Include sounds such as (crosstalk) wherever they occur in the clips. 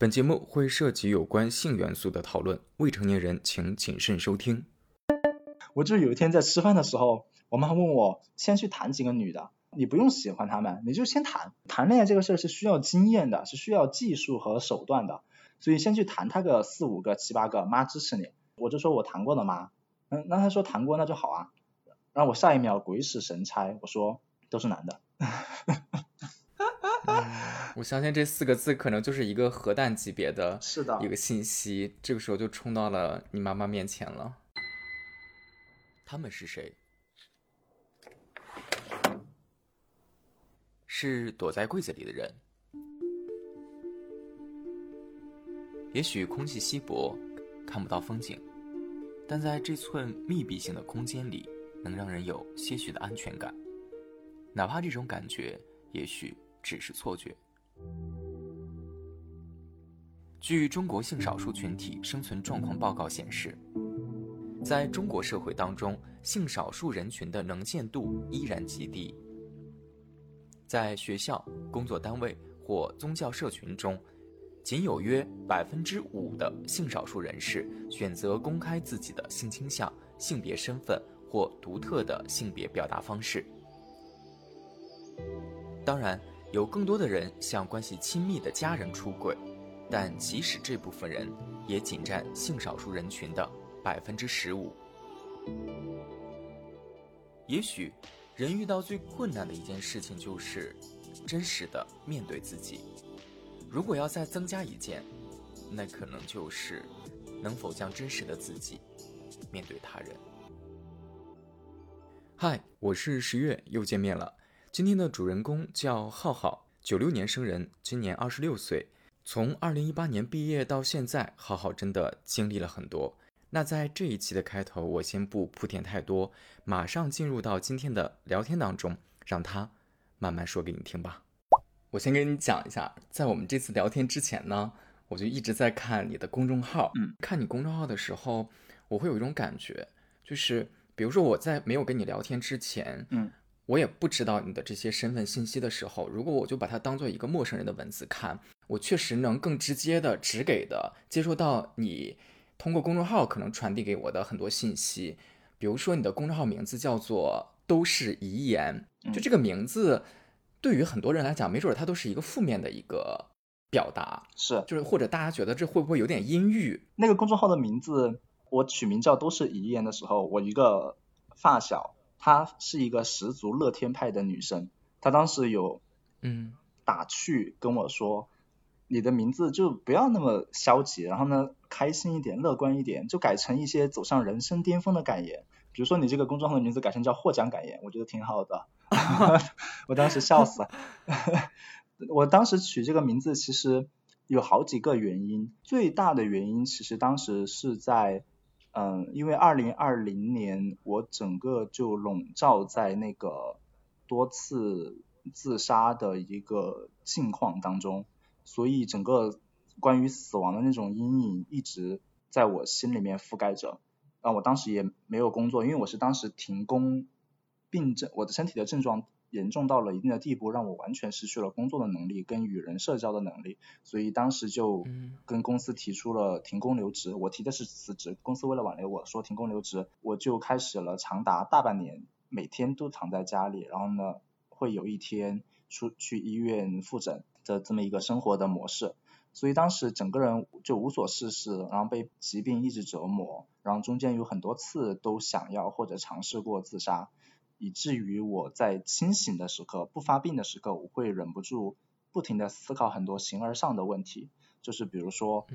本节目会涉及有关性元素的讨论，未成年人请谨慎收听。我就有一天在吃饭的时候，我妈问我先去谈几个女的，你不用喜欢她们，你就先谈。谈恋爱这个事儿是需要经验的，是需要技术和手段的，所以先去谈她个四五个、七八个，妈支持你。我就说我谈过的妈，嗯，那她说谈过那就好啊。然后我下一秒鬼使神差，我说都是男的。我相信这四个字可能就是一个核弹级别的，是的，一个信息，这个时候就冲到了你妈妈面前了。他们是谁？是躲在柜子里的人。也许空气稀薄，看不到风景，但在这寸密闭性的空间里，能让人有些许的安全感，哪怕这种感觉也许只是错觉。据中国性少数群体生存状况报告显示，在中国社会当中，性少数人群的能见度依然极低。在学校、工作单位或宗教社群中，仅有约百分之五的性少数人士选择公开自己的性倾向、性别身份或独特的性别表达方式。当然，有更多的人向关系亲密的家人出轨。但即使这部分人，也仅占性少数人群的百分之十五。也许，人遇到最困难的一件事情就是真实的面对自己。如果要再增加一件，那可能就是能否将真实的自己面对他人。嗨，我是十月，又见面了。今天的主人公叫浩浩，九六年生人，今年二十六岁。从二零一八年毕业到现在，浩浩真的经历了很多。那在这一期的开头，我先不铺垫太多，马上进入到今天的聊天当中，让他慢慢说给你听吧。我先跟你讲一下，在我们这次聊天之前呢，我就一直在看你的公众号。嗯，看你公众号的时候，我会有一种感觉，就是比如说我在没有跟你聊天之前，嗯。我也不知道你的这些身份信息的时候，如果我就把它当做一个陌生人的文字看，我确实能更直接的、直给的接收到你通过公众号可能传递给我的很多信息。比如说，你的公众号名字叫做“都是遗言”，就这个名字对于很多人来讲，没准它都是一个负面的一个表达，是就是或者大家觉得这会不会有点阴郁？那个公众号的名字，我取名叫“都是遗言”的时候，我一个发小。她是一个十足乐天派的女生，她当时有，嗯，打趣跟我说，你的名字就不要那么消极，然后呢，开心一点，乐观一点，就改成一些走上人生巅峰的感言，比如说你这个公众号的名字改成叫获奖感言，我觉得挺好的，(laughs) (laughs) 我当时笑死。了，(laughs) 我当时取这个名字其实有好几个原因，最大的原因其实当时是在。嗯，因为二零二零年我整个就笼罩在那个多次自杀的一个境况当中，所以整个关于死亡的那种阴影一直在我心里面覆盖着。啊，我当时也没有工作，因为我是当时停工，病症，我的身体的症状。严重到了一定的地步，让我完全失去了工作的能力跟与人社交的能力，所以当时就跟公司提出了停工留职。我提的是辞职，公司为了挽留我说停工留职，我就开始了长达大半年每天都躺在家里，然后呢会有一天出去医院复诊的这么一个生活的模式。所以当时整个人就无所事事，然后被疾病一直折磨，然后中间有很多次都想要或者尝试过自杀。以至于我在清醒的时刻、不发病的时刻，我会忍不住不停的思考很多形而上的问题，就是比如说，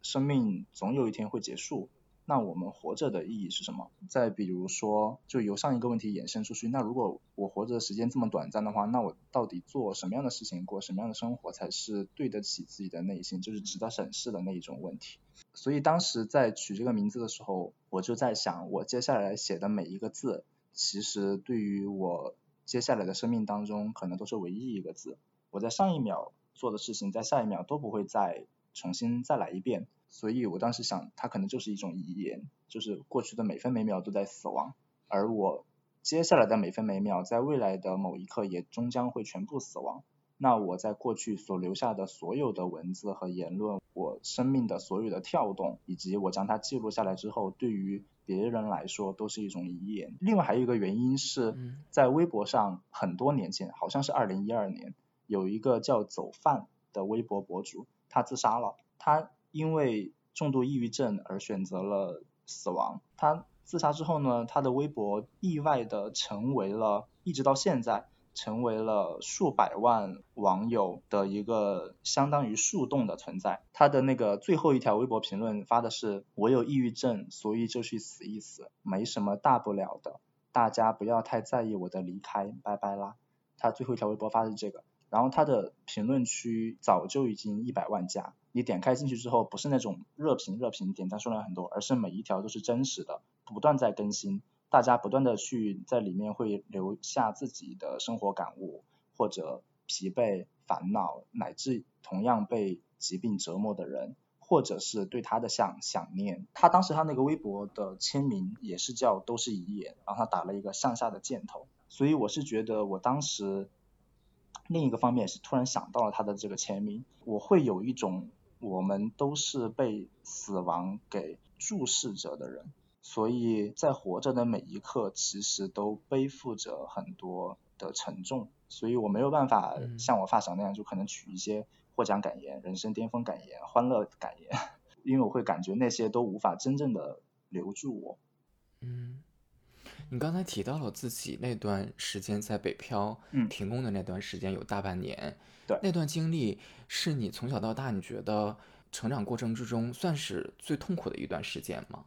生命总有一天会结束，那我们活着的意义是什么？再比如说，就由上一个问题衍生出去，那如果我活着的时间这么短暂的话，那我到底做什么样的事情、过什么样的生活才是对得起自己的内心，就是值得审视的那一种问题。所以当时在取这个名字的时候，我就在想，我接下来写的每一个字。其实对于我接下来的生命当中，可能都是唯一一个字。我在上一秒做的事情，在下一秒都不会再重新再来一遍。所以我当时想，它可能就是一种遗言，就是过去的每分每秒都在死亡，而我接下来的每分每秒，在未来的某一刻也终将会全部死亡。那我在过去所留下的所有的文字和言论，我生命的所有的跳动，以及我将它记录下来之后，对于别人来说都是一种遗言。另外还有一个原因是，在微博上很多年前，好像是二零一二年，有一个叫走饭的微博博主，他自杀了。他因为重度抑郁症而选择了死亡。他自杀之后呢，他的微博意外的成为了，一直到现在。成为了数百万网友的一个相当于树洞的存在。他的那个最后一条微博评论发的是：“我有抑郁症，所以就去死一死，没什么大不了的，大家不要太在意我的离开，拜拜啦。”他最后一条微博发的是这个，然后他的评论区早就已经一百万加。你点开进去之后，不是那种热评热评点赞数量很多，而是每一条都是真实的，不断在更新。大家不断的去在里面会留下自己的生活感悟，或者疲惫、烦恼，乃至同样被疾病折磨的人，或者是对他的想想念。他当时他那个微博的签名也是叫都是遗言，然后他打了一个向下的箭头。所以我是觉得我当时另一个方面是突然想到了他的这个签名，我会有一种我们都是被死亡给注视着的人。所以在活着的每一刻，其实都背负着很多的沉重，所以我没有办法像我发小那样，就可能取一些获奖感言、人生巅峰感言、欢乐感言，(laughs) 因为我会感觉那些都无法真正的留住我。嗯，你刚才提到了自己那段时间在北漂，嗯，停工的那段时间有大半年，对，那段经历是你从小到大你觉得成长过程之中算是最痛苦的一段时间吗？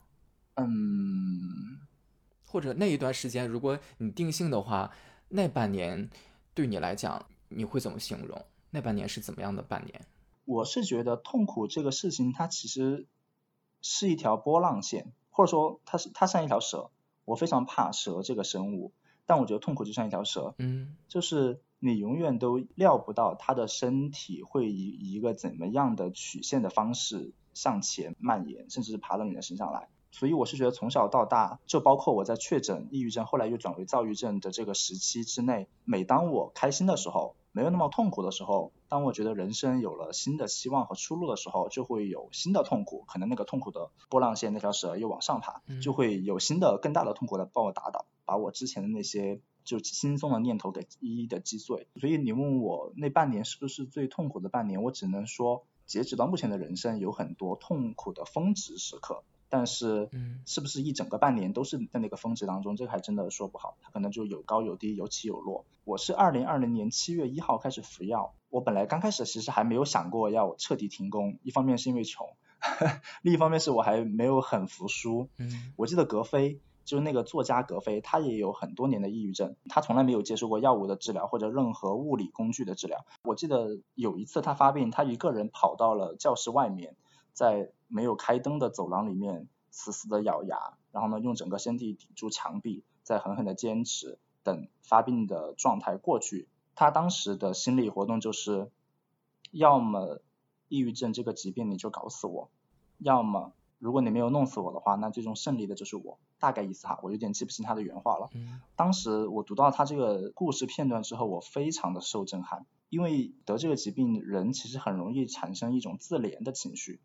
嗯，或者那一段时间，如果你定性的话，那半年对你来讲，你会怎么形容？那半年是怎么样的半年？我是觉得痛苦这个事情，它其实是一条波浪线，或者说它是它像一条蛇。我非常怕蛇这个生物，但我觉得痛苦就像一条蛇，嗯，就是你永远都料不到它的身体会以一个怎么样的曲线的方式向前蔓延，甚至是爬到你的身上来。所以我是觉得从小到大，就包括我在确诊抑郁症，后来又转为躁郁症的这个时期之内，每当我开心的时候，没有那么痛苦的时候，当我觉得人生有了新的希望和出路的时候，就会有新的痛苦，可能那个痛苦的波浪线那条蛇又往上爬，就会有新的更大的痛苦来把我打倒，把我之前的那些就轻松的念头给一一的击碎。所以你问我那半年是不是最痛苦的半年，我只能说，截止到目前的人生有很多痛苦的峰值时刻。但是，是不是一整个半年都是在那个峰值当中？这个还真的说不好，它可能就有高有低，有起有落。我是二零二零年七月一号开始服药，我本来刚开始其实还没有想过要彻底停工，一方面是因为穷，(laughs) 另一方面是我还没有很服输。嗯，我记得格非就是那个作家格非，他也有很多年的抑郁症，他从来没有接受过药物的治疗或者任何物理工具的治疗。我记得有一次他发病，他一个人跑到了教室外面。在没有开灯的走廊里面，死死的咬牙，然后呢，用整个身体抵住墙壁，再狠狠的坚持，等发病的状态过去。他当时的心理活动就是，要么抑郁症这个疾病你就搞死我，要么如果你没有弄死我的话，那最终胜利的就是我。大概意思哈，我有点记不清他的原话了。当时我读到他这个故事片段之后，我非常的受震撼，因为得这个疾病，人其实很容易产生一种自怜的情绪。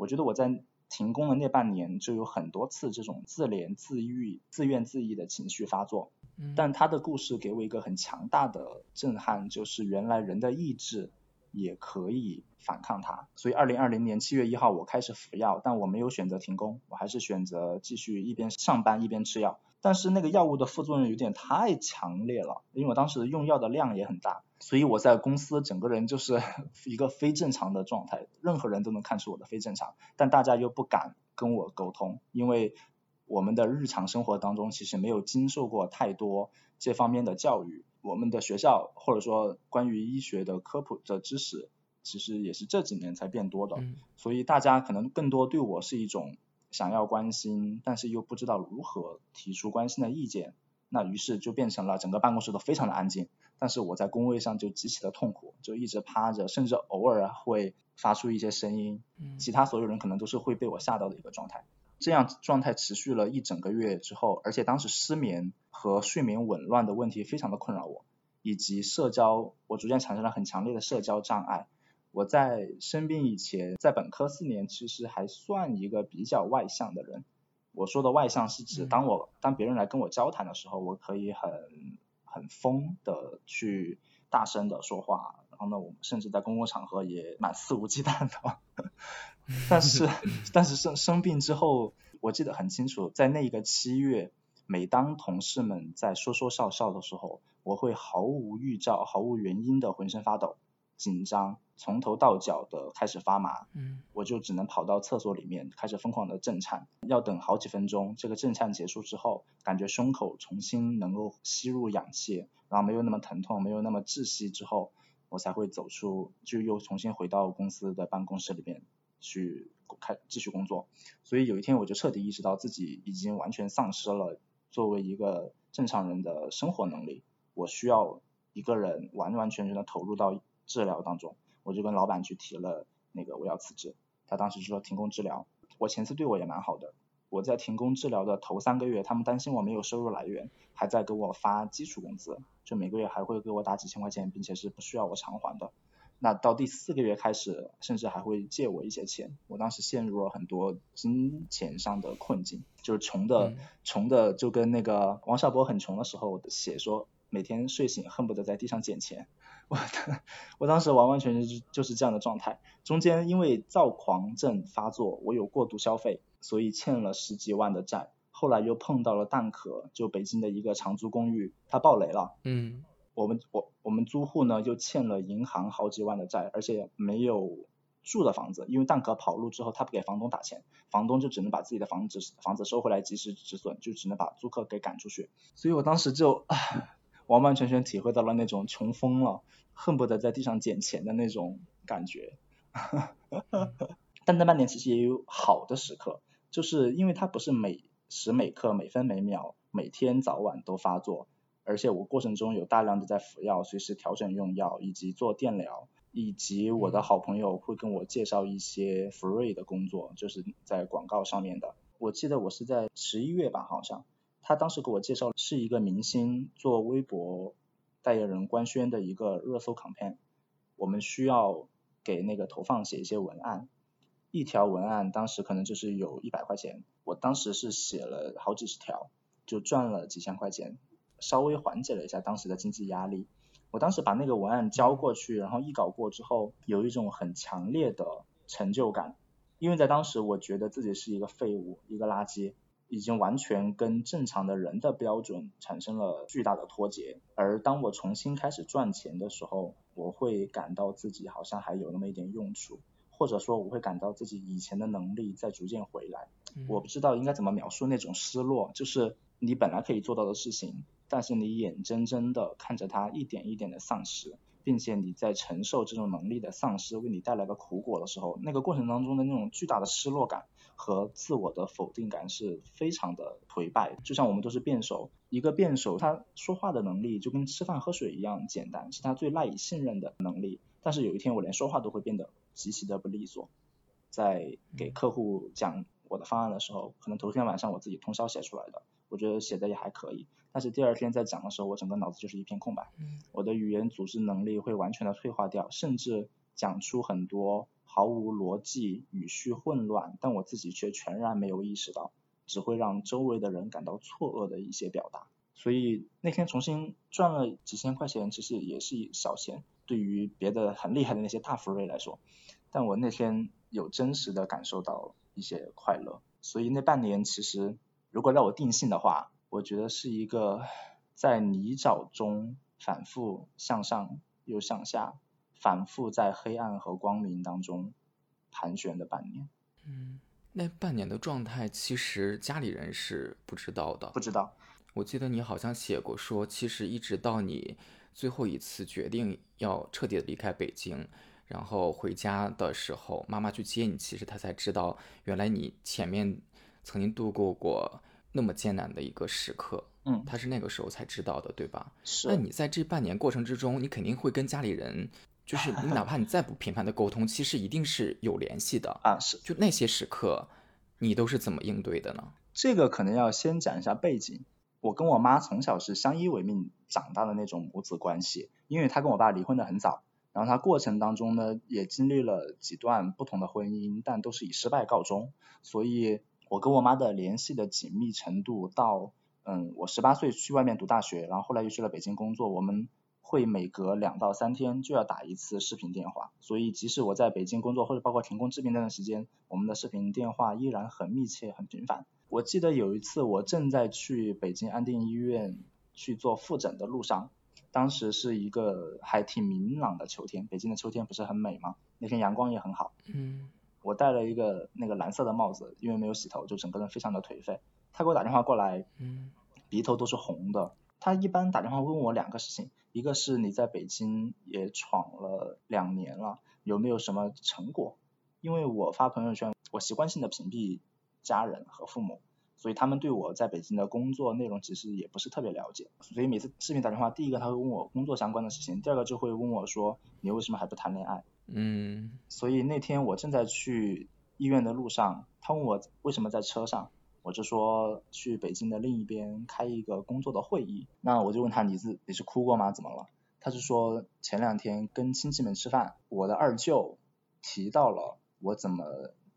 我觉得我在停工的那半年就有很多次这种自怜、自愈、自怨自艾的情绪发作。但他的故事给我一个很强大的震撼，就是原来人的意志也可以反抗它。所以二零二零年七月一号我开始服药，但我没有选择停工，我还是选择继续一边上班一边吃药。但是那个药物的副作用有点太强烈了，因为我当时用药的量也很大，所以我在公司整个人就是 (laughs) 一个非正常的状态，任何人都能看出我的非正常，但大家又不敢跟我沟通，因为我们的日常生活当中其实没有经受过太多这方面的教育，我们的学校或者说关于医学的科普的知识，其实也是这几年才变多的，所以大家可能更多对我是一种。想要关心，但是又不知道如何提出关心的意见，那于是就变成了整个办公室都非常的安静，但是我在工位上就极其的痛苦，就一直趴着，甚至偶尔会发出一些声音，其他所有人可能都是会被我吓到的一个状态。这样状态持续了一整个月之后，而且当时失眠和睡眠紊乱的问题非常的困扰我，以及社交，我逐渐产生了很强烈的社交障碍。我在生病以前，在本科四年，其实还算一个比较外向的人。我说的外向是指，当我当别人来跟我交谈的时候，我可以很很疯的去大声的说话，然后呢，我甚至在公共场合也蛮肆无忌惮的。(laughs) 但是，但是生生病之后，我记得很清楚，在那个七月，每当同事们在说说笑笑的时候，我会毫无预兆、毫无原因的浑身发抖、紧张。从头到脚的开始发麻，嗯，我就只能跑到厕所里面开始疯狂的震颤，要等好几分钟，这个震颤结束之后，感觉胸口重新能够吸入氧气，然后没有那么疼痛，没有那么窒息之后，我才会走出，就又重新回到公司的办公室里面去开继续工作。所以有一天我就彻底意识到自己已经完全丧失了作为一个正常人的生活能力，我需要一个人完完全全的投入到治疗当中。我就跟老板去提了那个我要辞职，他当时就说停工治疗。我前司对我也蛮好的，我在停工治疗的头三个月，他们担心我没有收入来源，还在给我发基础工资，就每个月还会给我打几千块钱，并且是不需要我偿还的。那到第四个月开始，甚至还会借我一些钱。我当时陷入了很多金钱上的困境，就是穷的穷的就跟那个王小波很穷的时候写说，每天睡醒恨不得在地上捡钱。我 (laughs) 我当时完完全全就就是这样的状态，中间因为躁狂症发作，我有过度消费，所以欠了十几万的债。后来又碰到了蛋壳，就北京的一个长租公寓，它爆雷了。嗯，我们我我们租户呢又欠了银行好几万的债，而且没有住的房子，因为蛋壳跑路之后，他不给房东打钱，房东就只能把自己的房子房子收回来及时止损，就只能把租客给赶出去。所以我当时就完完全全体会到了那种穷疯了。恨不得在地上捡钱的那种感觉，但那半年其实也有好的时刻，就是因为它不是每时每刻、每分每秒、每天早晚都发作，而且我过程中有大量的在服药，随时调整用药，以及做电疗，以及我的好朋友会跟我介绍一些 free 的工作，就是在广告上面的。我记得我是在十一月吧，好像他当时给我介绍是一个明星做微博。代言人官宣的一个热搜 campaign，我们需要给那个投放写一些文案，一条文案当时可能就是有一百块钱，我当时是写了好几十条，就赚了几千块钱，稍微缓解了一下当时的经济压力。我当时把那个文案交过去，然后一稿过之后，有一种很强烈的成就感，因为在当时我觉得自己是一个废物，一个垃圾。已经完全跟正常的人的标准产生了巨大的脱节，而当我重新开始赚钱的时候，我会感到自己好像还有那么一点用处，或者说我会感到自己以前的能力在逐渐回来。我不知道应该怎么描述那种失落，就是你本来可以做到的事情，但是你眼睁睁的看着它一点一点的丧失。并且你在承受这种能力的丧失为你带来的苦果的时候，那个过程当中的那种巨大的失落感和自我的否定感是非常的颓败。就像我们都是辩手，一个辩手他说话的能力就跟吃饭喝水一样简单，是他最赖以信任的能力。但是有一天我连说话都会变得极其的不利索，在给客户讲我的方案的时候，可能头天晚上我自己通宵写出来的，我觉得写的也还可以。但是第二天在讲的时候，我整个脑子就是一片空白，我的语言组织能力会完全的退化掉，甚至讲出很多毫无逻辑、语序混乱，但我自己却全然没有意识到，只会让周围的人感到错愕的一些表达。所以那天重新赚了几千块钱，其实也是小钱，对于别的很厉害的那些大福瑞来说，但我那天有真实的感受到一些快乐。所以那半年其实，如果让我定性的话，我觉得是一个在泥沼中反复向上又向下，反复在黑暗和光明当中盘旋的半年。嗯，那半年的状态其实家里人是不知道的。不知道。我记得你好像写过说，其实一直到你最后一次决定要彻底的离开北京，然后回家的时候，妈妈去接你，其实她才知道，原来你前面曾经度过过。那么艰难的一个时刻，嗯，她是那个时候才知道的，对吧？是。那你在这半年过程之中，你肯定会跟家里人，就是 (laughs) 你哪怕你再不频繁的沟通，其实一定是有联系的啊。是。就那些时刻，你都是怎么应对的呢？这个可能要先讲一下背景。我跟我妈从小是相依为命长大的那种母子关系，因为她跟我爸离婚的很早，然后她过程当中呢也经历了几段不同的婚姻，但都是以失败告终，所以我跟我妈的联系的紧密程度到，嗯，我十八岁去外面读大学，然后后来又去了北京工作，我们。会每隔两到三天就要打一次视频电话，所以即使我在北京工作或者包括停工治病那段时间，我们的视频电话依然很密切、很频繁。我记得有一次我正在去北京安定医院去做复诊的路上，当时是一个还挺明朗的秋天，北京的秋天不是很美吗？那天阳光也很好。嗯。我戴了一个那个蓝色的帽子，因为没有洗头，就整个人非常的颓废。他给我打电话过来，嗯，鼻头都是红的。他一般打电话问我两个事情，一个是你在北京也闯了两年了，有没有什么成果？因为我发朋友圈，我习惯性的屏蔽家人和父母，所以他们对我在北京的工作内容其实也不是特别了解。所以每次视频打电话，第一个他会问我工作相关的事情，第二个就会问我说你为什么还不谈恋爱？嗯。所以那天我正在去医院的路上，他问我为什么在车上。我就说去北京的另一边开一个工作的会议，那我就问他你是你是哭过吗？怎么了？他就说前两天跟亲戚们吃饭，我的二舅提到了我怎么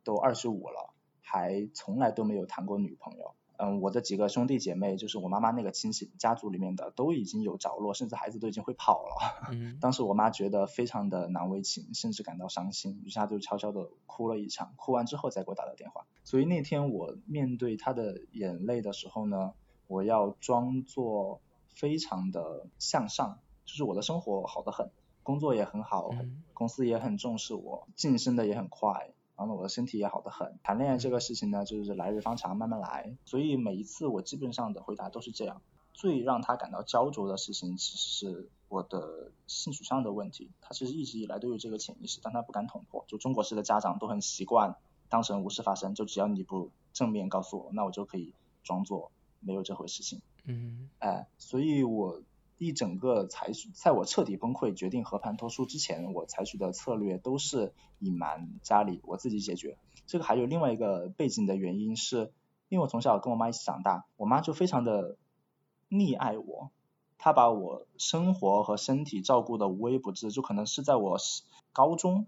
都二十五了，还从来都没有谈过女朋友。嗯，我的几个兄弟姐妹，就是我妈妈那个亲戚家族里面的，都已经有着落，甚至孩子都已经会跑了。(laughs) 嗯。当时我妈觉得非常的难为情，甚至感到伤心，于是她就悄悄的哭了一场，哭完之后再给我打的电话。所以那天我面对她的眼泪的时候呢，我要装作非常的向上，就是我的生活好得很，工作也很好，公司也很重视我，晋升的也很快。然后我的身体也好得很，谈恋爱这个事情呢，就是来日方长，慢慢来。所以每一次我基本上的回答都是这样。最让他感到焦灼的事情，其实是我的性取向的问题。他其实一直以来都有这个潜意识，但他不敢捅破。就中国式的家长都很习惯当成无事发生，就只要你不正面告诉我，那我就可以装作没有这回事情。嗯。哎，所以我。一整个采取，在我彻底崩溃决定和盘托出之前，我采取的策略都是隐瞒家里，我自己解决。这个还有另外一个背景的原因是，因为我从小跟我妈一起长大，我妈就非常的溺爱我，她把我生活和身体照顾的无微不至，就可能是在我高中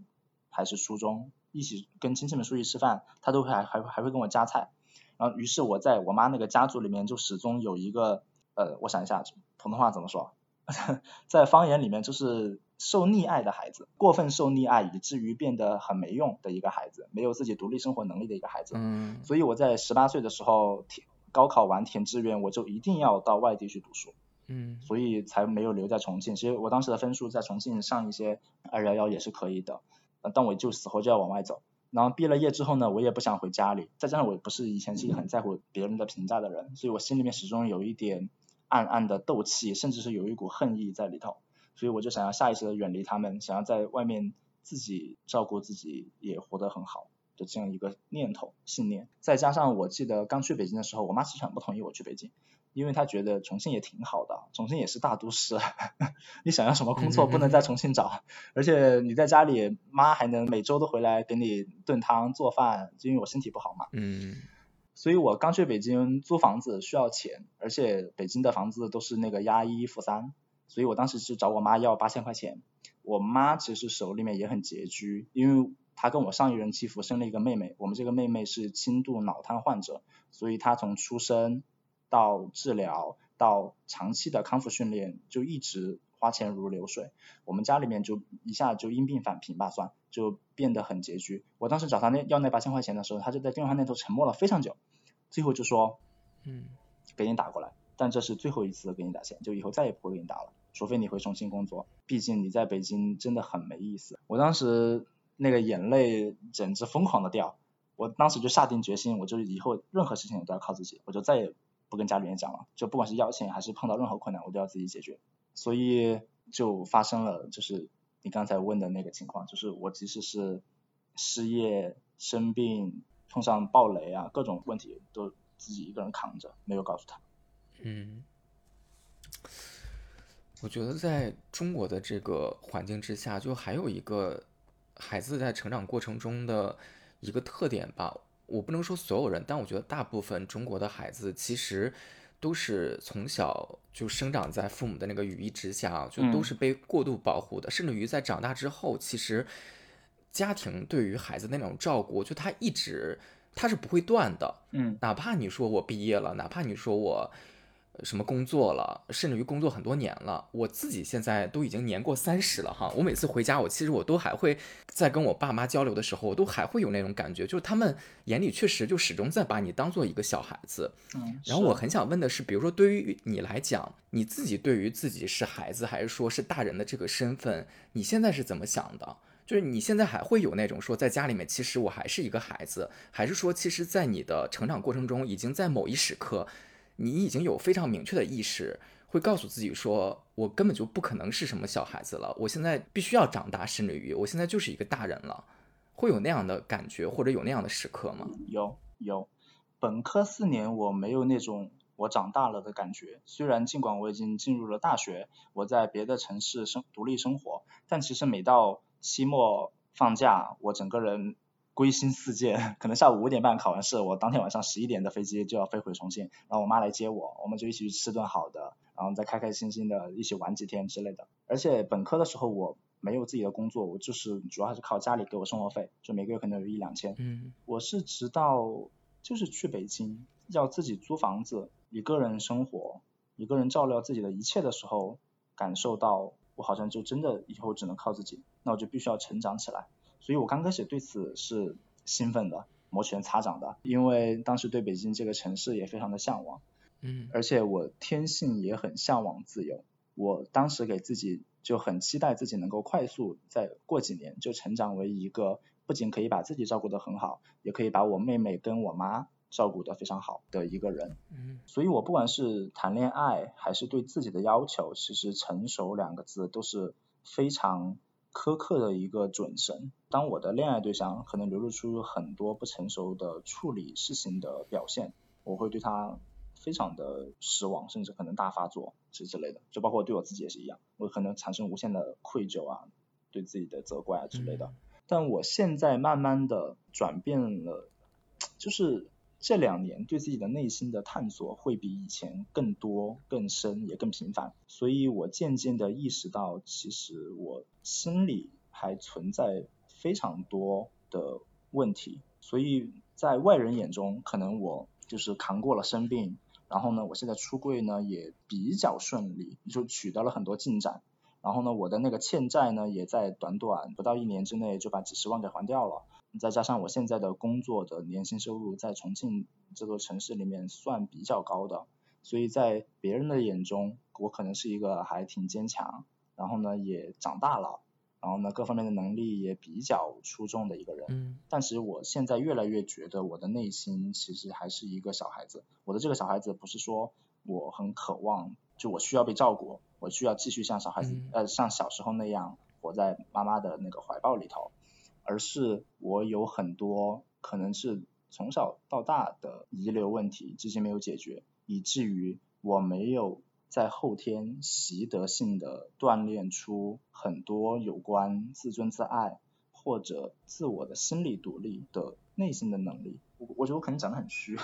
还是初中，一起跟亲戚们出去吃饭，她都会还还还会跟我夹菜。然后于是我在我妈那个家族里面就始终有一个。呃，我想一下，普通话怎么说？(laughs) 在方言里面就是受溺爱的孩子，过分受溺爱，以至于变得很没用的一个孩子，没有自己独立生活能力的一个孩子。嗯。所以我在十八岁的时候填高考完填志愿，我就一定要到外地去读书。嗯。所以才没有留在重庆。其实我当时的分数在重庆上一些二幺幺也是可以的，但我就死活就要往外走。然后毕了业之后呢，我也不想回家里，再加上我不是以前是一个很在乎别人的评价的人，所以我心里面始终有一点。暗暗的斗气，甚至是有一股恨意在里头，所以我就想要下意识的远离他们，想要在外面自己照顾自己，也活得很好的这样一个念头信念。再加上我记得刚去北京的时候，我妈其实很不同意我去北京，因为她觉得重庆也挺好的，重庆也是大都市，(laughs) 你想要什么工作不能在重庆找，而且你在家里，妈还能每周都回来给你炖汤做饭，因为我身体不好嘛。嗯。所以我刚去北京租房子需要钱，而且北京的房子都是那个押一付三，所以我当时是找我妈要八千块钱。我妈其实手里面也很拮据，因为她跟我上一任妻夫生了一个妹妹，我们这个妹妹是轻度脑瘫患者，所以她从出生到治疗到长期的康复训练就一直。花钱如流水，我们家里面就一下就因病返贫吧，算就变得很拮据。我当时找他那要那八千块钱的时候，他就在电话那头沉默了非常久，最后就说，嗯，给你打过来，但这是最后一次给你打钱，就以后再也不会给你打了，除非你回重庆工作，毕竟你在北京真的很没意思。我当时那个眼泪简直疯狂的掉，我当时就下定决心，我就以后任何事情我都要靠自己，我就再也不跟家里人讲了，就不管是要钱还是碰到任何困难，我都要自己解决。所以就发生了，就是你刚才问的那个情况，就是我即使是失业、生病、碰上暴雷啊，各种问题都自己一个人扛着，没有告诉他。嗯，我觉得在中国的这个环境之下，就还有一个孩子在成长过程中的一个特点吧。我不能说所有人，但我觉得大部分中国的孩子其实。都是从小就生长在父母的那个羽翼之下，就都是被过度保护的，甚至于在长大之后，其实家庭对于孩子那种照顾，就他一直他是不会断的。嗯，哪怕你说我毕业了，哪怕你说我。什么工作了，甚至于工作很多年了，我自己现在都已经年过三十了哈。我每次回家，我其实我都还会在跟我爸妈交流的时候，我都还会有那种感觉，就是他们眼里确实就始终在把你当做一个小孩子。嗯，然后我很想问的是，比如说对于你来讲，你自己对于自己是孩子还是说是大人的这个身份，你现在是怎么想的？就是你现在还会有那种说在家里面，其实我还是一个孩子，还是说其实在你的成长过程中，已经在某一时刻。你已经有非常明确的意识，会告诉自己说，我根本就不可能是什么小孩子了，我现在必须要长大，甚至于我现在就是一个大人了，会有那样的感觉，或者有那样的时刻吗？有有，本科四年我没有那种我长大了的感觉，虽然尽管我已经进入了大学，我在别的城市生独立生活，但其实每到期末放假，我整个人。归心似箭，(laughs) 可能下午五点半考完试，我当天晚上十一点的飞机就要飞回重庆，然后我妈来接我，我们就一起去吃顿好的，然后再开开心心的一起玩几天之类的。而且本科的时候我没有自己的工作，我就是主要还是靠家里给我生活费，就每个月可能有一两千。嗯。我是直到就是去北京要自己租房子，一个人生活，一个人照料自己的一切的时候，感受到我好像就真的以后只能靠自己，那我就必须要成长起来。所以我刚开始对此是兴奋的，摩拳擦掌的，因为当时对北京这个城市也非常的向往，嗯，而且我天性也很向往自由，我当时给自己就很期待自己能够快速在过几年就成长为一个不仅可以把自己照顾得很好，也可以把我妹妹跟我妈照顾得非常好的一个人，嗯，所以我不管是谈恋爱还是对自己的要求，其实成熟两个字都是非常。苛刻的一个准绳。当我的恋爱对象可能流露出很多不成熟的处理事情的表现，我会对他非常的失望，甚至可能大发作之之类的。就包括对我自己也是一样，我可能产生无限的愧疚啊，对自己的责怪啊之类的。但我现在慢慢的转变了，就是。这两年对自己的内心的探索会比以前更多、更深，也更频繁。所以我渐渐的意识到，其实我心里还存在非常多的问题。所以在外人眼中，可能我就是扛过了生病，然后呢，我现在出柜呢也比较顺利，就取得了很多进展。然后呢，我的那个欠债呢，也在短短不到一年之内就把几十万给还掉了。再加上我现在的工作的年薪收入在重庆这座城市里面算比较高的，所以在别人的眼中，我可能是一个还挺坚强，然后呢也长大了，然后呢各方面的能力也比较出众的一个人。嗯。但是我现在越来越觉得我的内心其实还是一个小孩子。我的这个小孩子不是说我很渴望，就我需要被照顾，我需要继续像小孩子呃像小时候那样活在妈妈的那个怀抱里头。而是我有很多可能是从小到大的遗留问题，至今没有解决，以至于我没有在后天习得性的锻炼出很多有关自尊自爱或者自我的心理独立的内心的能力。我我觉得我可能讲的很虚。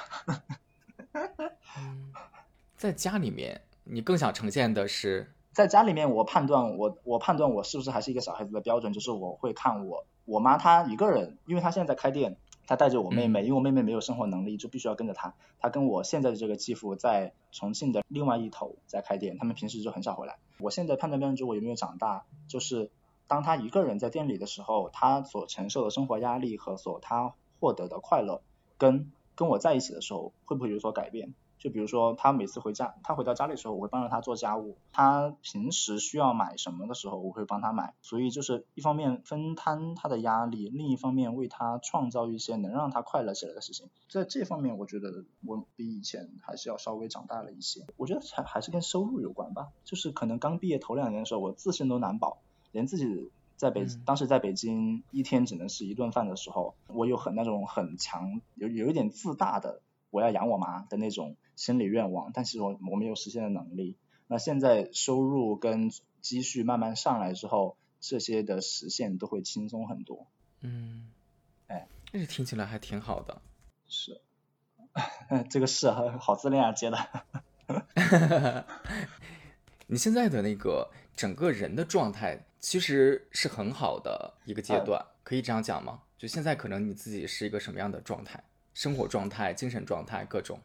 在家里面，你更想呈现的是，(laughs) 在家里面，我判断我我判断我是不是还是一个小孩子的标准，就是我会看我。我妈她一个人，因为她现在在开店，她带着我妹妹，因为我妹妹没有生活能力，就必须要跟着他。他跟我现在的这个继父在重庆的另外一头在开店，他们平时就很少回来。我现在判断标准，就我有没有长大，就是当他一个人在店里的时候，他所承受的生活压力和所他获得的快乐，跟跟我在一起的时候会不会有所改变？就比如说，他每次回家，他回到家里的时候，我会帮着他做家务。他平时需要买什么的时候，我会帮他买。所以就是一方面分摊他的压力，另一方面为他创造一些能让他快乐起来的事情。在这方面，我觉得我比以前还是要稍微长大了一些。我觉得还还是跟收入有关吧。就是可能刚毕业头两年的时候，我自身都难保，连自己在北当时在北京一天只能吃一顿饭的时候，我有很那种很强，有有一点自大的。我要养我妈的那种心理愿望，但是我我没有实现的能力。那现在收入跟积蓄慢慢上来之后，这些的实现都会轻松很多。嗯，哎，这听起来还挺好的。是，(laughs) 这个是好自恋啊接的。(laughs) 你现在的那个整个人的状态其实是很好的一个阶段，可以这样讲吗？就现在可能你自己是一个什么样的状态？生活状态、精神状态各种。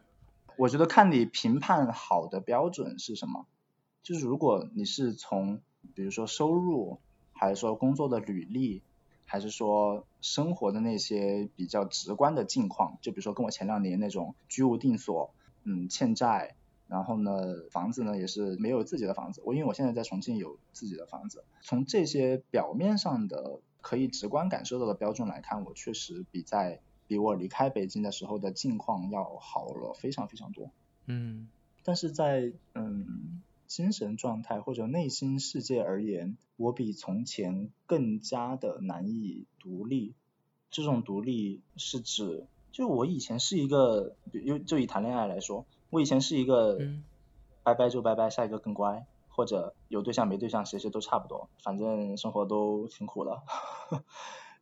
我觉得看你评判好的标准是什么。就是如果你是从比如说收入，还是说工作的履历，还是说生活的那些比较直观的境况，就比如说跟我前两年那种居无定所，嗯，欠债。然后呢，房子呢也是没有自己的房子。我因为我现在在重庆有自己的房子。从这些表面上的可以直观感受到的标准来看，我确实比在比我离开北京的时候的境况要好了非常非常多。嗯。但是在嗯精神状态或者内心世界而言，我比从前更加的难以独立。这种独立是指，就我以前是一个，就就以谈恋爱来说。我以前是一个，嗯拜拜就拜拜，下一个更乖，或者有对象没对象，谁谁都差不多，反正生活都挺苦的。(laughs)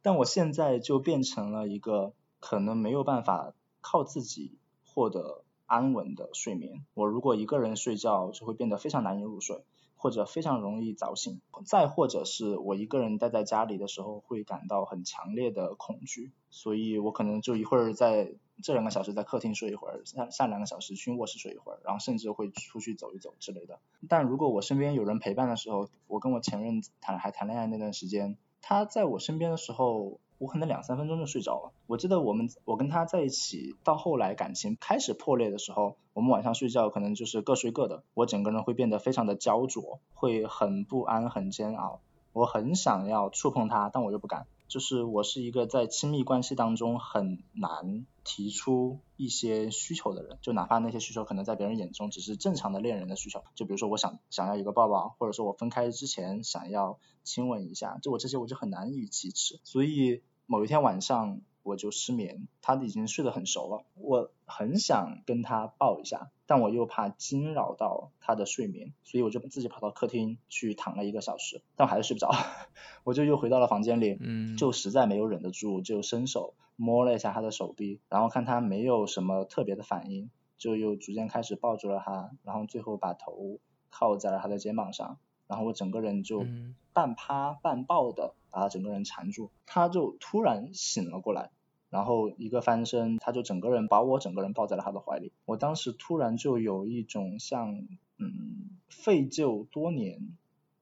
但我现在就变成了一个可能没有办法靠自己获得安稳的睡眠。我如果一个人睡觉，就会变得非常难以入睡。或者非常容易早醒，再或者是我一个人待在家里的时候会感到很强烈的恐惧，所以我可能就一会儿在这两个小时在客厅睡一会儿，下下两个小时去卧室睡一会儿，然后甚至会出去走一走之类的。但如果我身边有人陪伴的时候，我跟我前任谈还谈恋爱那段时间，他在我身边的时候。我可能两三分钟就睡着了。我记得我们我跟他在一起，到后来感情开始破裂的时候，我们晚上睡觉可能就是各睡各的。我整个人会变得非常的焦灼，会很不安、很煎熬。我很想要触碰他，但我又不敢。就是我是一个在亲密关系当中很难提出一些需求的人，就哪怕那些需求可能在别人眼中只是正常的恋人的需求，就比如说我想想要一个抱抱，或者说我分开之前想要亲吻一下，就我这些我就很难以启齿，所以某一天晚上。我就失眠，他已经睡得很熟了，我很想跟他抱一下，但我又怕惊扰到他的睡眠，所以我就自己跑到客厅去躺了一个小时，但我还是睡不着，(laughs) 我就又回到了房间里，嗯，就实在没有忍得住，就伸手摸了一下他的手臂，然后看他没有什么特别的反应，就又逐渐开始抱住了他，然后最后把头靠在了他的肩膀上。然后我整个人就半趴半抱的把他整个人缠住，他就突然醒了过来，然后一个翻身，他就整个人把我整个人抱在了他的怀里。我当时突然就有一种像嗯废旧多年、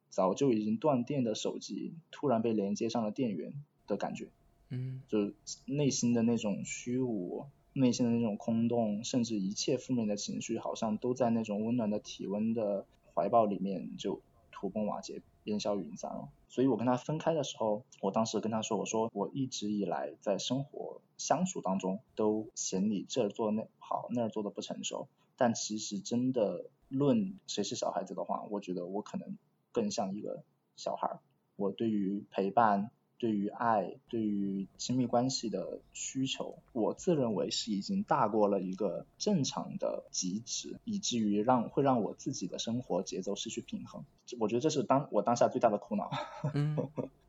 早就已经断电的手机突然被连接上了电源的感觉，嗯，就内心的那种虚无，内心的那种空洞，甚至一切负面的情绪，好像都在那种温暖的体温的怀抱里面就。土崩瓦解，烟消云散了。所以我跟他分开的时候，我当时跟他说：“我说我一直以来在生活相处当中，都嫌你这儿做那好，那儿做的不成熟。但其实真的论谁是小孩子的话，我觉得我可能更像一个小孩儿。我对于陪伴。”对于爱，对于亲密关系的需求，我自认为是已经大过了一个正常的极值，以至于让会让我自己的生活节奏失去平衡。我觉得这是当我当下最大的苦恼。(laughs) 嗯，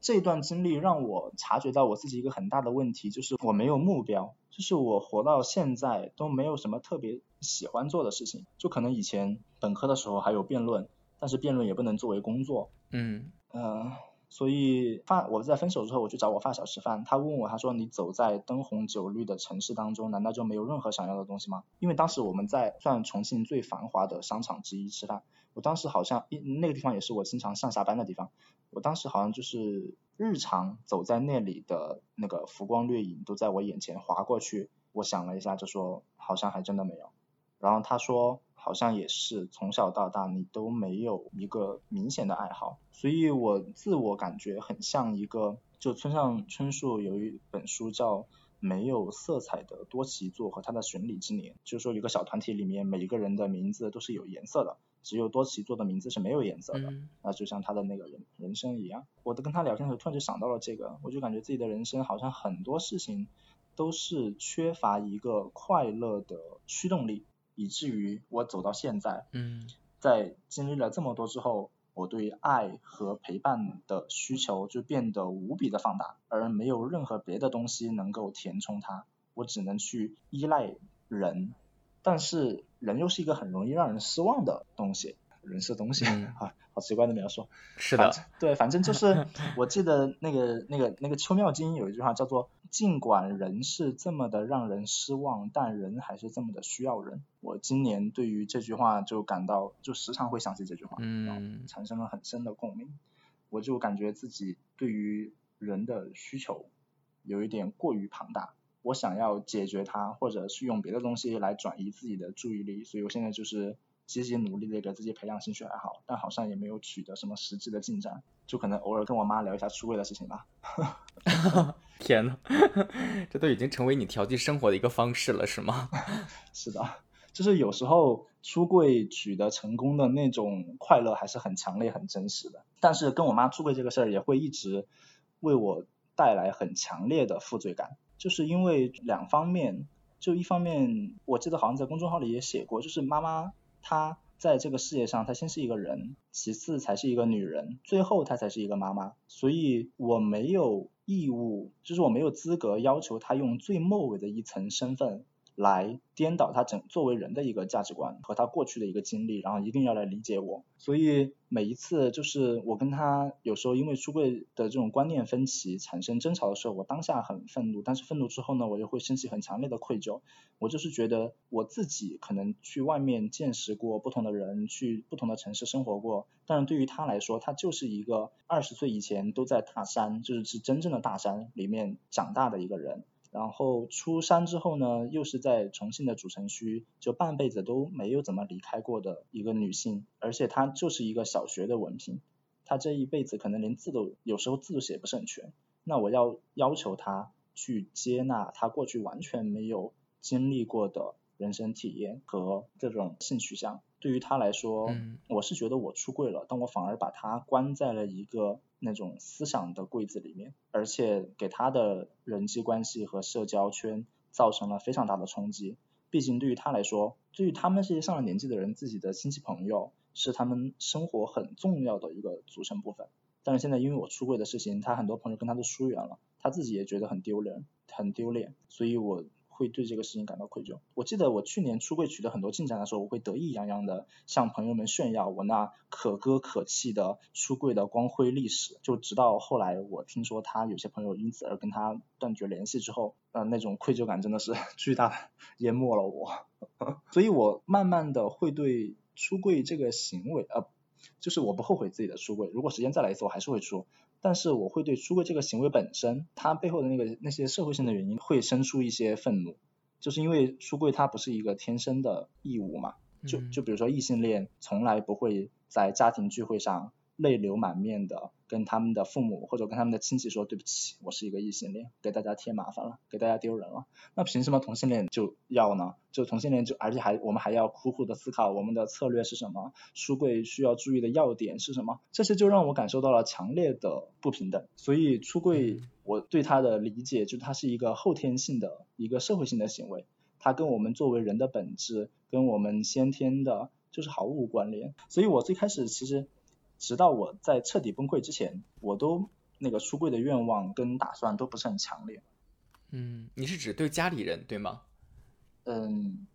这段经历让我察觉到我自己一个很大的问题，就是我没有目标，就是我活到现在都没有什么特别喜欢做的事情。就可能以前本科的时候还有辩论，但是辩论也不能作为工作。嗯嗯。所以发我在分手之后，我去找我发小吃饭，他问我，他说你走在灯红酒绿的城市当中，难道就没有任何想要的东西吗？因为当时我们在算重庆最繁华的商场之一吃饭，我当时好像一那个地方也是我经常上下班的地方，我当时好像就是日常走在那里的那个浮光掠影都在我眼前划过去，我想了一下就说好像还真的没有，然后他说。好像也是从小到大你都没有一个明显的爱好，所以我自我感觉很像一个，就村上春树有一本书叫《没有色彩的多奇座和他的巡礼之年》，就是说一个小团体里面每一个人的名字都是有颜色的，只有多奇座的名字是没有颜色的，那就像他的那个人人生一样。我在跟他聊天的时候突然就想到了这个，我就感觉自己的人生好像很多事情都是缺乏一个快乐的驱动力。以至于我走到现在，嗯，在经历了这么多之后，我对爱和陪伴的需求就变得无比的放大，而没有任何别的东西能够填充它，我只能去依赖人。但是人又是一个很容易让人失望的东西，人是东西 (laughs) 啊，好奇怪的描述。是的，对，反正就是 (laughs) 我记得那个那个那个邱妙金有一句话叫做。尽管人是这么的让人失望，但人还是这么的需要人。我今年对于这句话就感到，就时常会想起这句话，嗯，产生了很深的共鸣。我就感觉自己对于人的需求有一点过于庞大，我想要解决它，或者是用别的东西来转移自己的注意力，所以我现在就是积极努力的给自己培养兴趣爱好，但好像也没有取得什么实质的进展，就可能偶尔跟我妈聊一下出柜的事情吧。(laughs) 天呐，(laughs) 这都已经成为你调剂生活的一个方式了，是吗？(laughs) 是的，就是有时候出柜取得成功的那种快乐还是很强烈、很真实的。但是跟我妈出柜这个事儿也会一直为我带来很强烈的负罪感，就是因为两方面，就一方面，我记得好像在公众号里也写过，就是妈妈她。在这个世界上，她先是一个人，其次才是一个女人，最后她才是一个妈妈。所以我没有义务，就是我没有资格要求她用最末尾的一层身份。来颠倒他整作为人的一个价值观和他过去的一个经历，然后一定要来理解我。所以每一次就是我跟他有时候因为出柜的这种观念分歧产生争吵的时候，我当下很愤怒，但是愤怒之后呢，我又会升起很强烈的愧疚。我就是觉得我自己可能去外面见识过不同的人，去不同的城市生活过，但是对于他来说，他就是一个二十岁以前都在大山，就是是真正的大山里面长大的一个人。然后出山之后呢，又是在重庆的主城区，就半辈子都没有怎么离开过的一个女性，而且她就是一个小学的文凭，她这一辈子可能连字都有时候字都写不是很全。那我要要求她去接纳她过去完全没有经历过的人生体验和这种性取向。对于她来说，我是觉得我出柜了，但我反而把她关在了一个。那种思想的柜子里面，而且给他的人际关系和社交圈造成了非常大的冲击。毕竟对于他来说，对于他们这些上了年纪的人，自己的亲戚朋友是他们生活很重要的一个组成部分。但是现在因为我出柜的事情，他很多朋友跟他都疏远了，他自己也觉得很丢人，很丢脸，所以我。会对这个事情感到愧疚。我记得我去年出柜取得很多进展的时候，我会得意洋洋的向朋友们炫耀我那可歌可泣的出柜的光辉历史。就直到后来我听说他有些朋友因此而跟他断绝联系之后，呃，那种愧疚感真的是 (laughs) 巨大的淹没了我。(laughs) 所以我慢慢的会对出柜这个行为，呃，就是我不后悔自己的出柜。如果时间再来一次，我还是会出。但是我会对出柜这个行为本身，它背后的那个那些社会性的原因会生出一些愤怒，就是因为出柜它不是一个天生的义务嘛，就就比如说异性恋从来不会在家庭聚会上。泪流满面的跟他们的父母或者跟他们的亲戚说对不起，我是一个异性恋，给大家添麻烦了，给大家丢人了。那凭什么同性恋就要呢？就同性恋就而且还我们还要苦苦的思考我们的策略是什么，书柜需要注意的要点是什么？这些就让我感受到了强烈的不平等。所以出柜我对他的理解就是它是一个后天性的一个社会性的行为，它跟我们作为人的本质跟我们先天的就是毫无关联。所以我最开始其实。直到我在彻底崩溃之前，我都那个出柜的愿望跟打算都不是很强烈。嗯，你是指对家里人对吗？嗯，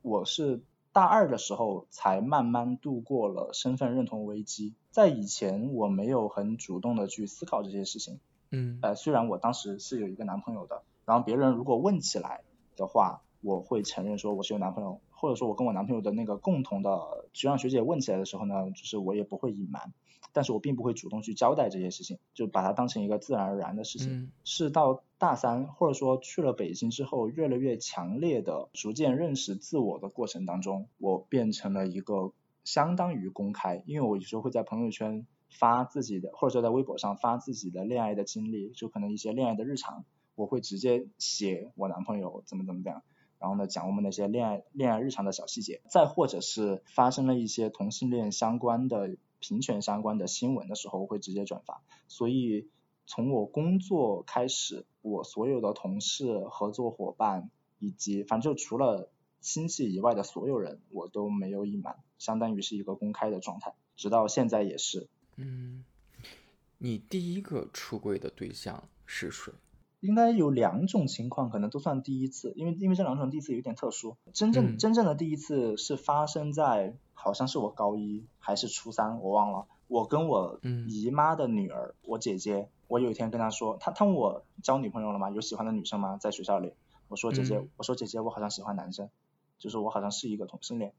我是大二的时候才慢慢度过了身份认同危机，在以前我没有很主动的去思考这些事情。嗯，呃，虽然我当时是有一个男朋友的，然后别人如果问起来的话，我会承认说我是有男朋友。或者说我跟我男朋友的那个共同的学长学姐问起来的时候呢，就是我也不会隐瞒，但是我并不会主动去交代这些事情，就把它当成一个自然而然的事情。是到大三或者说去了北京之后，越来越强烈的逐渐认识自我的过程当中，我变成了一个相当于公开，因为我有时候会在朋友圈发自己的，或者说在微博上发自己的恋爱的经历，就可能一些恋爱的日常，我会直接写我男朋友怎么怎么样。然后呢，讲我们那些恋爱恋爱日常的小细节，再或者是发生了一些同性恋相关的平权相关的新闻的时候，我会直接转发。所以从我工作开始，我所有的同事、合作伙伴以及反正就除了亲戚以外的所有人，我都没有隐瞒，相当于是一个公开的状态，直到现在也是。嗯，你第一个出柜的对象是谁？应该有两种情况，可能都算第一次，因为因为这两种第一次有点特殊。真正、嗯真正的第一次是发生在好像是我高一还是初三，我忘了。我跟我嗯姨妈的女儿，我姐姐，我有一天跟她说，她她问我交女朋友了吗？有喜欢的女生吗？在学校里，我说姐姐，嗯我说姐姐，我好像喜欢男生，就是我好像是一个同性恋。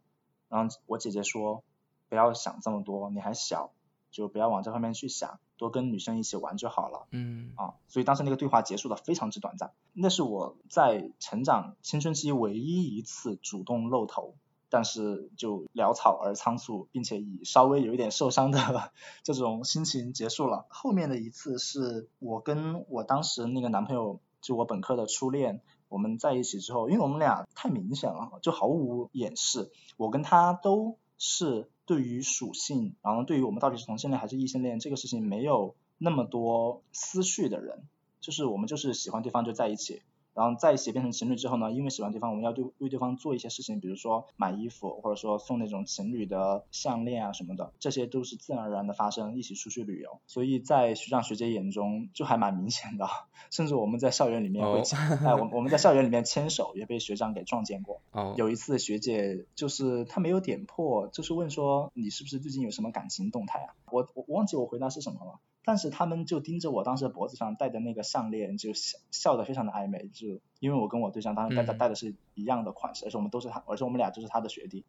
然后我姐姐说，不要想这么多，你还小，就不要往这方面去想，多跟女生一起玩就好了。嗯啊，所以当时那个对话结束的非常之短暂，那是我在成长青春期唯一一次主动露头，但是就潦草而仓促，并且以稍微有一点受伤的 (laughs) 这种心情结束了。后面的一次是我跟我当时那个男朋友，就我本科的初恋，我们在一起之后，因为我们俩太明显了，就毫无掩饰，我跟他都是对于属性，然后对于我们到底是同性恋还是异性恋这个事情没有那么多思绪的人，就是我们就是喜欢对方就在一起，然后在一起变成情侣之后呢，因为喜欢对方，我们要对为对方做一些事情，比如说买衣服，或者说送那种情侣的项链啊什么的，这些都是自然而然的发生，一起出去旅游，所以在学长学姐眼中就还蛮明显的，甚至我们在校园里面会哎，我我们在校园里面牵手也被学长给撞见过。哦，有一次学姐就是她没有点破，就是问说你是不是最近有什么感情动态啊？我我我忘记我回答是什么了，但是他们就盯着我当时脖子上戴的那个项链，就笑笑得非常的暧昧，就因为我跟我对象当时戴的嗯戴的是一样的款式，而且我们都是他，而且我们俩就是他的学弟，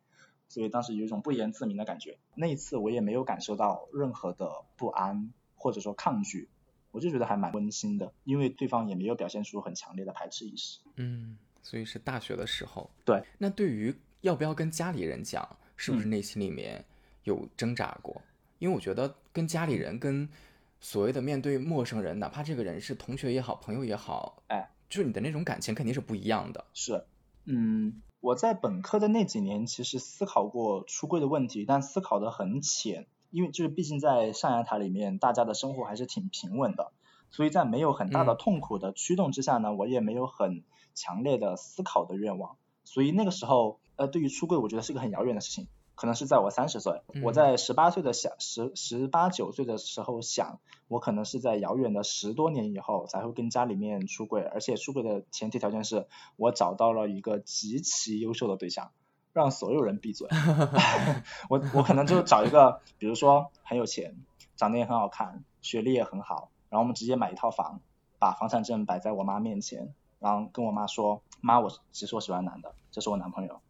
所以当时有一种不言自明的感觉。那一次我也没有感受到任何的不安或者说抗拒，我就觉得还蛮温馨的，因为对方也没有表现出很强烈的排斥意识。嗯，所以是大学的时候。对，那对于要不要跟家里人讲，是不是嗯内心里面有挣扎过？因为我觉得跟家里人、跟所谓的面对陌生人，哪怕这个人是同学也好、朋友也好，哎，就是你的那种感情肯定是不一样的。是，嗯，我在本科的那几年其实思考过出柜的问题，但思考的很浅，因为就是毕竟在象牙塔里面，大家的生活还是挺平稳的，所以在没有很大的嗯痛苦的驱动之下呢，我也没有很强烈的思考的愿望，所以那个时候，呃，对于出柜，我觉得是个很遥远的事情。可能是在我三十岁，我嗯在十八岁的想十十八九岁的时候想，我可能是在遥远的十多年以后才会跟家里面出轨，而且出轨的前提条件是我找到了一个极其优秀的对象，让所有人闭嘴。(laughs) 我我可能就找一个，比如说很有钱，长得也很好看，学历也很好，然后我们直接买一套房，把房产证摆在我妈面前，然后跟我妈说，妈，我其实我喜欢男的，这是我男朋友，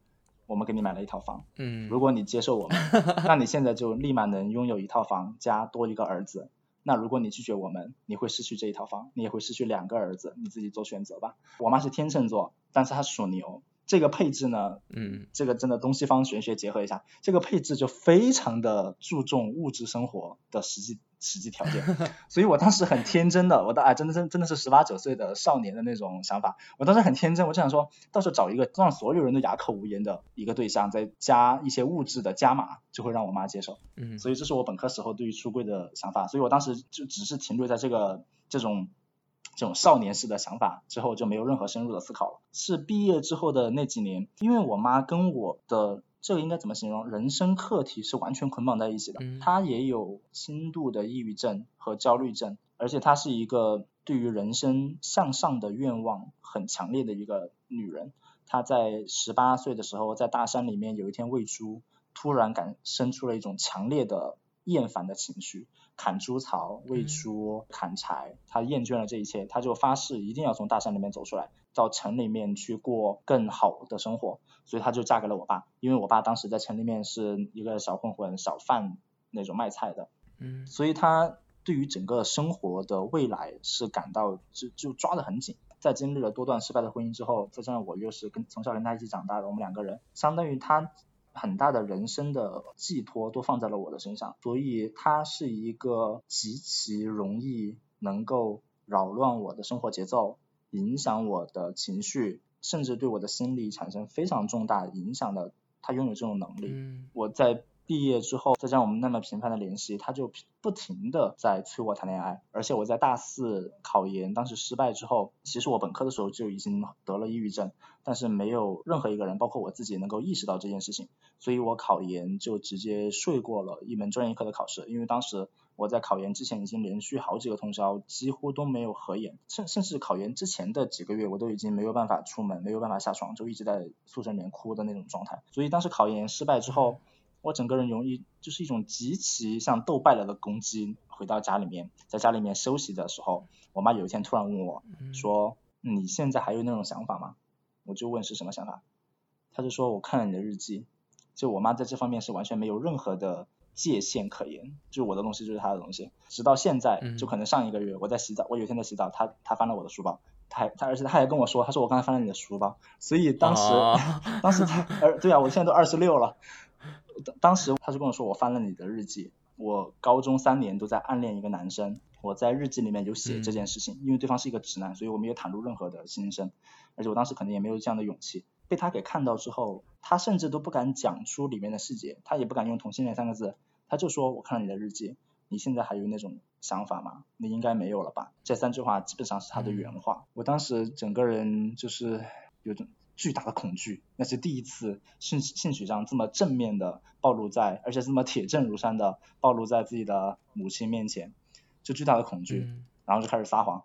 我们给你买了一套房。嗯，如果你接受我们，(laughs) 那你现在就立马能拥有一套房加多一个儿子。那如果你拒绝我们，你会失去这一套房，你也会失去两个儿子，你自己做选择吧。我妈是天秤座，但是她属牛，这个配置呢，嗯这个真的东西方玄学结合一下，这个配置就非常的注重物质生活的实际实际条件，所以我当时很天真的，我的哎真的真真的是十八九岁的少年的那种想法，我当时很天真，我就想说到时候找一个让所有人都哑口无言的一个对象，再加一些物质的加码，就会让我妈接受。嗯，所以这是我本科时候对于出柜的想法，所以我当时就只是停留在这个这种这种少年式的想法，之后就没有任何深入的思考了。是毕业之后的那几年，因为我妈跟我的这个应该怎么形容，人生课题是完全捆绑在一起的。嗯她也有轻度的抑郁症和焦虑症，而且她是一个对于人生向上的愿望很强烈的一个女人。她在十八岁的时候，在大山里面有一天喂猪，突然感生出了一种强烈的厌烦的情绪，砍猪槽、喂嗯猪、砍柴，她厌倦了这一切，她就发誓一定要从大山里面走出来，到城里面去过更好的生活，所以她就嫁给了我爸，因为我爸当时在城里面是一个小混混、小贩那种卖菜的，嗯。所以他对于整个生活的未来是感到就就抓得很紧。在经历了多段失败的婚姻之后，再加上我又是跟从小跟他一起长大的，我们两个人相当于他很大的人生的寄托都放在了我的身上，所以他是一个极其容易能够扰乱我的生活节奏，影响我的情绪，甚至对我的心理产生非常重大影响的，他拥有这种能力。嗯我在毕业之后，再加上我们那么频繁的联系，他就不停的在催我谈恋爱。而且我在大四考研当时失败之后，其实我本科的时候就已经得了抑郁症，但是没有任何一个人，包括我自己能够意识到这件事情，所以我考研就直接睡过了一门专业课的考试，因为当时我在考研之前已经连续好几个通宵几乎都没有合眼，甚甚至考研之前的几个月我都已经没有办法出门，没有办法下床，就一直在宿舍里面哭的那种状态。所以当时考研失败之后。我整个人容易就是一种极其像斗败了的攻击，回到家里面，在家里面休息的时候，我妈有一天突然问我，说你现在还有那种想法吗？我就问是什么想法，她就说我看了你的日记，就我妈在这方面是完全没有任何的界限可言，就我的东西就是她的东西，直到现在，就可能上一个月我在洗澡，我有一天在洗澡，她她翻了我的书包，她还她而且她还跟我说，她说我刚才翻了你的书包，所以当时当时她呃对啊，我现在都二十六了。当当时他就跟我说，我翻了你的日记，我高中三年都在暗恋一个男生，我在日记里面有写这件事情，因为对方是一个直男，所以我没有袒露任何的心声，而且我当时可能也没有这样的勇气。被他给看到之后，他甚至都不敢讲出里面的细节，他也不敢用同性恋三个字，他就说我看了你的日记，你现在还有那种想法吗？你应该没有了吧？这三句话基本上是他的原话。我当时整个人就是有种。巨大的恐惧，那是第一次性性取向这么正面的暴露在，而且这么铁证如山的暴露在自己的母亲面前，就巨大的恐惧，然后就开始撒谎，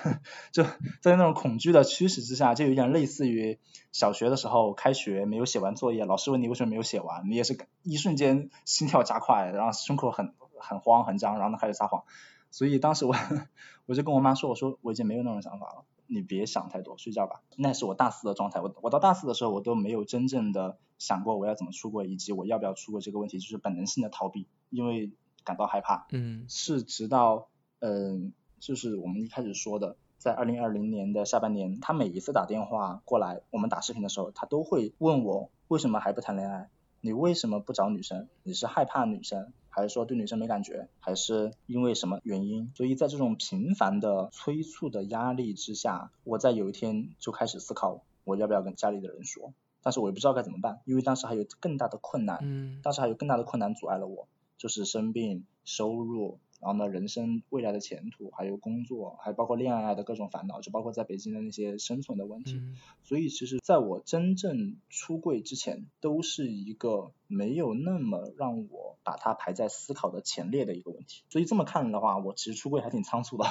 (laughs) 就在那种恐惧的驱使之下，就有点类似于小学的时候开学没有写完作业，老师问你为什么没有写完，你也是一瞬间心跳加快，然后胸口很很慌很张，然后开始撒谎，所以当时我 (laughs) 我就跟我妈说，我说我已经没有那种想法了。你别想太多，睡觉吧。那是我大四的状态。我我到大四的时候，我都没有真正的想过我要怎么出国，以及我要不要出国这个问题，就是本能性的逃避，因为感到害怕。嗯。是直到嗯，就是我们一开始说的，在二零二零年的下半年，他每一次打电话过来，我们打视频的时候，他都会问我为什么还不谈恋爱？你为什么不找女生？你是害怕女生？还是说对女生没感觉，还是因为什么原因？所以在这种频繁的催促的压力之下，我在有一天就开始思考，我要不要跟家里的人说？但是我也不知道该怎么办，因为当时还有更大的困难，嗯，当时还有更大的困难阻碍了我，就是生病、收入。然后呢，人生未来的前途，还有工作，还包括恋爱的各种烦恼，就包括在北京的那些生存的问题。所以其实在我真正出柜之前，都是一个没有那么让我把它排在思考的前列的一个问题。所以这么看的话，我其实出柜还挺仓促的。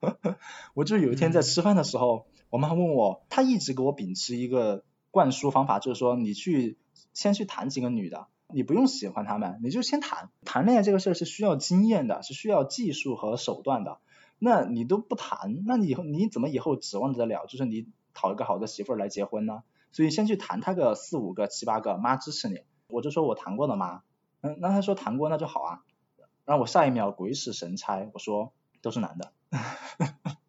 (laughs) 我就有一天在吃饭的时候，我妈问我，她一直给我秉持一个灌输方法，就是说你去先去谈几个女的。你不用喜欢他们，你就先谈谈恋爱这个事儿是需要经验的，是需要技术和手段的。那你都不谈，那你以后你怎么以后指望得了？就是你讨一个好的媳妇儿来结婚呢？所以先去谈他个四五个、七八个，妈支持你。我就说我谈过的妈，嗯，那他说谈过那就好啊。然后我下一秒鬼使神差，我说都是男的。(laughs)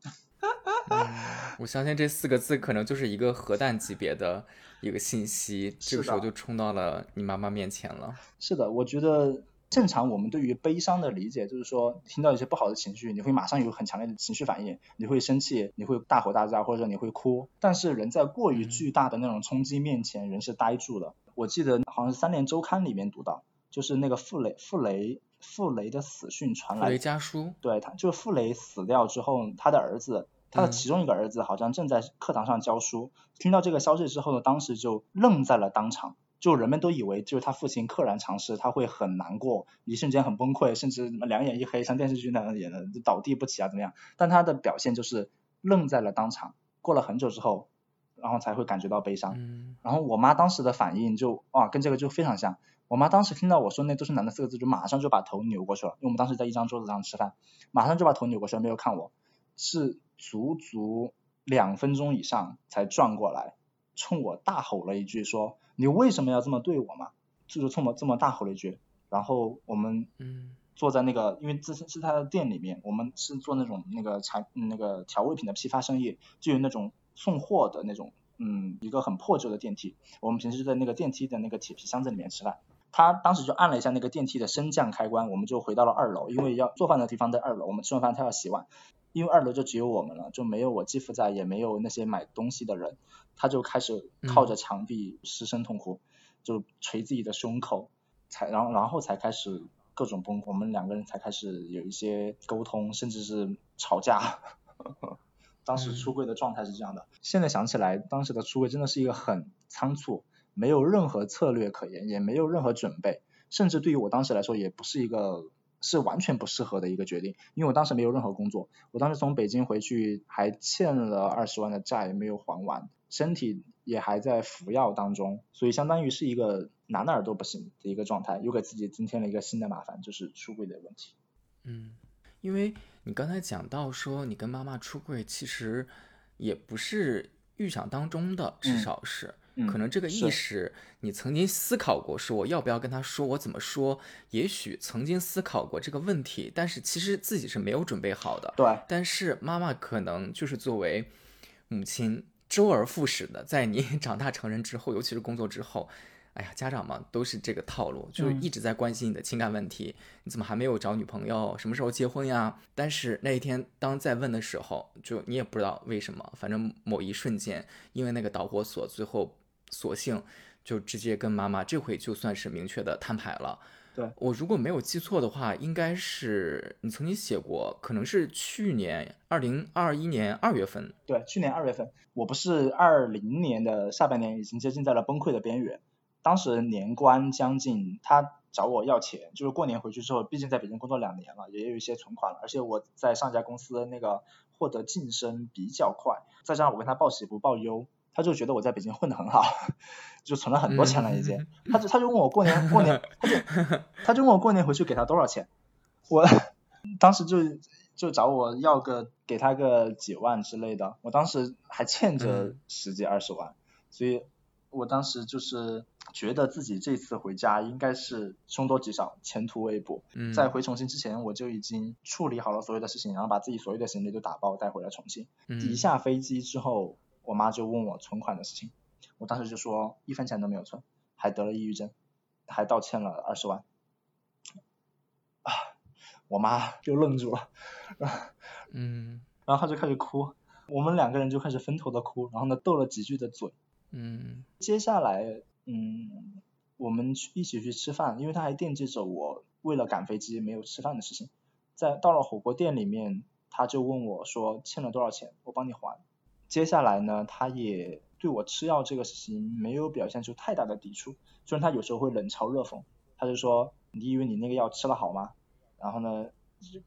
我相信这四个字可能就是一个核弹级别的一个信息，这个时候就冲到了你妈妈面前了。是的，我觉得正常我们对于悲伤的理解就是说，听到一些不好的情绪，你会马上有很强烈的情绪反应，你会生气，你会大吼大叫，或者你会哭。但是人在过于巨大的那种冲击面前，人是呆住的。我记得好像是《三联周刊》里面读到，就是那个傅雷，傅雷，傅雷的死讯传来。傅雷家书。对他，就是傅雷死掉之后，他的儿子。他的其中一个儿子好像正在课堂上教书，听到这个消息之后呢，当时就愣在了当场，就人们都以为就是他父亲溘然长逝，他会很难过，一瞬间很崩溃，甚至两眼一黑，像电视剧那样演的倒地不起啊怎么样？但他的表现就是愣在了当场，过了很久之后，然后才会感觉到悲伤。然后我妈当时的反应就哇，跟这个就非常像。我妈当时听到我说那都是男的四个字，就马上就把头扭过去了，因为我们当时在一张桌子上吃饭，马上就把头扭过去了，没有看我，是。足足两分钟以上才转过来，冲我大吼了一句，说：“你为什么要这么对我嘛？”就是冲我这么大吼了一句。然后我们坐在那个，因为这是是他的店里面，我们是做那种那个茶那个调味品的批发生意，就有那种送货的那种，嗯，一个很破旧的电梯。我们平时在那个电梯的那个铁皮箱子里面吃饭。他当时就按了一下那个电梯的升降开关，我们就回到了二楼，因为要做饭的地方在二楼。我们吃完饭，他要洗碗。因为二楼就只有我们了，就没有我继父在，也没有那些买东西的人，他就开始靠着墙壁失声痛哭，就捶自己的胸口，才然后然后才开始各种崩，我们两个人才开始有一些沟通，甚至是吵架。(laughs) 当时出柜的状态是这样的，现在想起来，当时的出柜真的是一个很仓促，没有任何策略可言，也没有任何准备，甚至对于我当时来说，也不是一个是完全不适合的一个决定，因为我当时没有任何工作，我当时从北京回去还欠了二十万的债没有还完，身体也还在服药当中，所以相当于是一个哪哪儿都不行的一个状态，又给自己增添了一个新的麻烦，就是出柜的问题。嗯。因为你刚才讲到说你跟妈妈出柜，其实也不是预想当中的，至少是，可能这个意识你曾经思考过，说我要不要跟他说，我怎么说？也许曾经思考过这个问题，但是其实自己是没有准备好的。对。但是妈妈可能就是作为母亲，周而复始的，在你 (laughs) 长大成人之后，尤其是工作之后。哎呀，家长嘛都是这个套路，就是一直在关心你的情感问题。你怎么还没有找女朋友？什么时候结婚呀？但是那一天当再问的时候，就你也不知道为什么，反正某一瞬间，因为那个导火索，最后索性就直接跟妈妈这回就算是明确的摊牌了。对我如果没有记错的话，应该是你曾经写过，可能是去年二零二一年二月份。对，去年二月份，我不是二零年的下半年已经接近在了崩溃的边缘。当时年关将近，他找我要钱，就是过年回去之后，毕竟在北京工作两年了，也有一些存款了，而且我在上家公司那个获得晋升比较快，再加上我跟他报喜不报忧，他就觉得我在北京混得很好，(laughs) 就存了很多钱了已经，他就他就问我过年过年，他就 (laughs) 他就问我过年回去给他多少钱，我当时就就找我要个给他个几万之类的，我当时还欠着十几二十万，所以。我当时就是觉得自己这次回家应该是凶多吉少，前途未卜。在回重庆之前，我就已经处理好了所有的事情，然后把自己所有的行李都打包带回了重庆。一下飞机之后，我妈就问我存款的事情，我当时就说一分钱都没有存，还得了抑郁症，还倒欠了二十万。啊，我妈就愣住了，嗯，(laughs) 然后她就开始哭，我们两个人就开始分头的哭，然后呢斗了几句的嘴。嗯，接下来，嗯，我们去一起去吃饭，因为她还惦记着我为了赶飞机没有吃饭的事情。在到了火锅店里面，他就问我说欠了多少钱，我帮你还。接下来呢，他也对我吃药这个事情没有表现出太大的抵触，虽然他有时候会冷嘲热讽，他就说你以为你那个药吃了好吗？然后呢，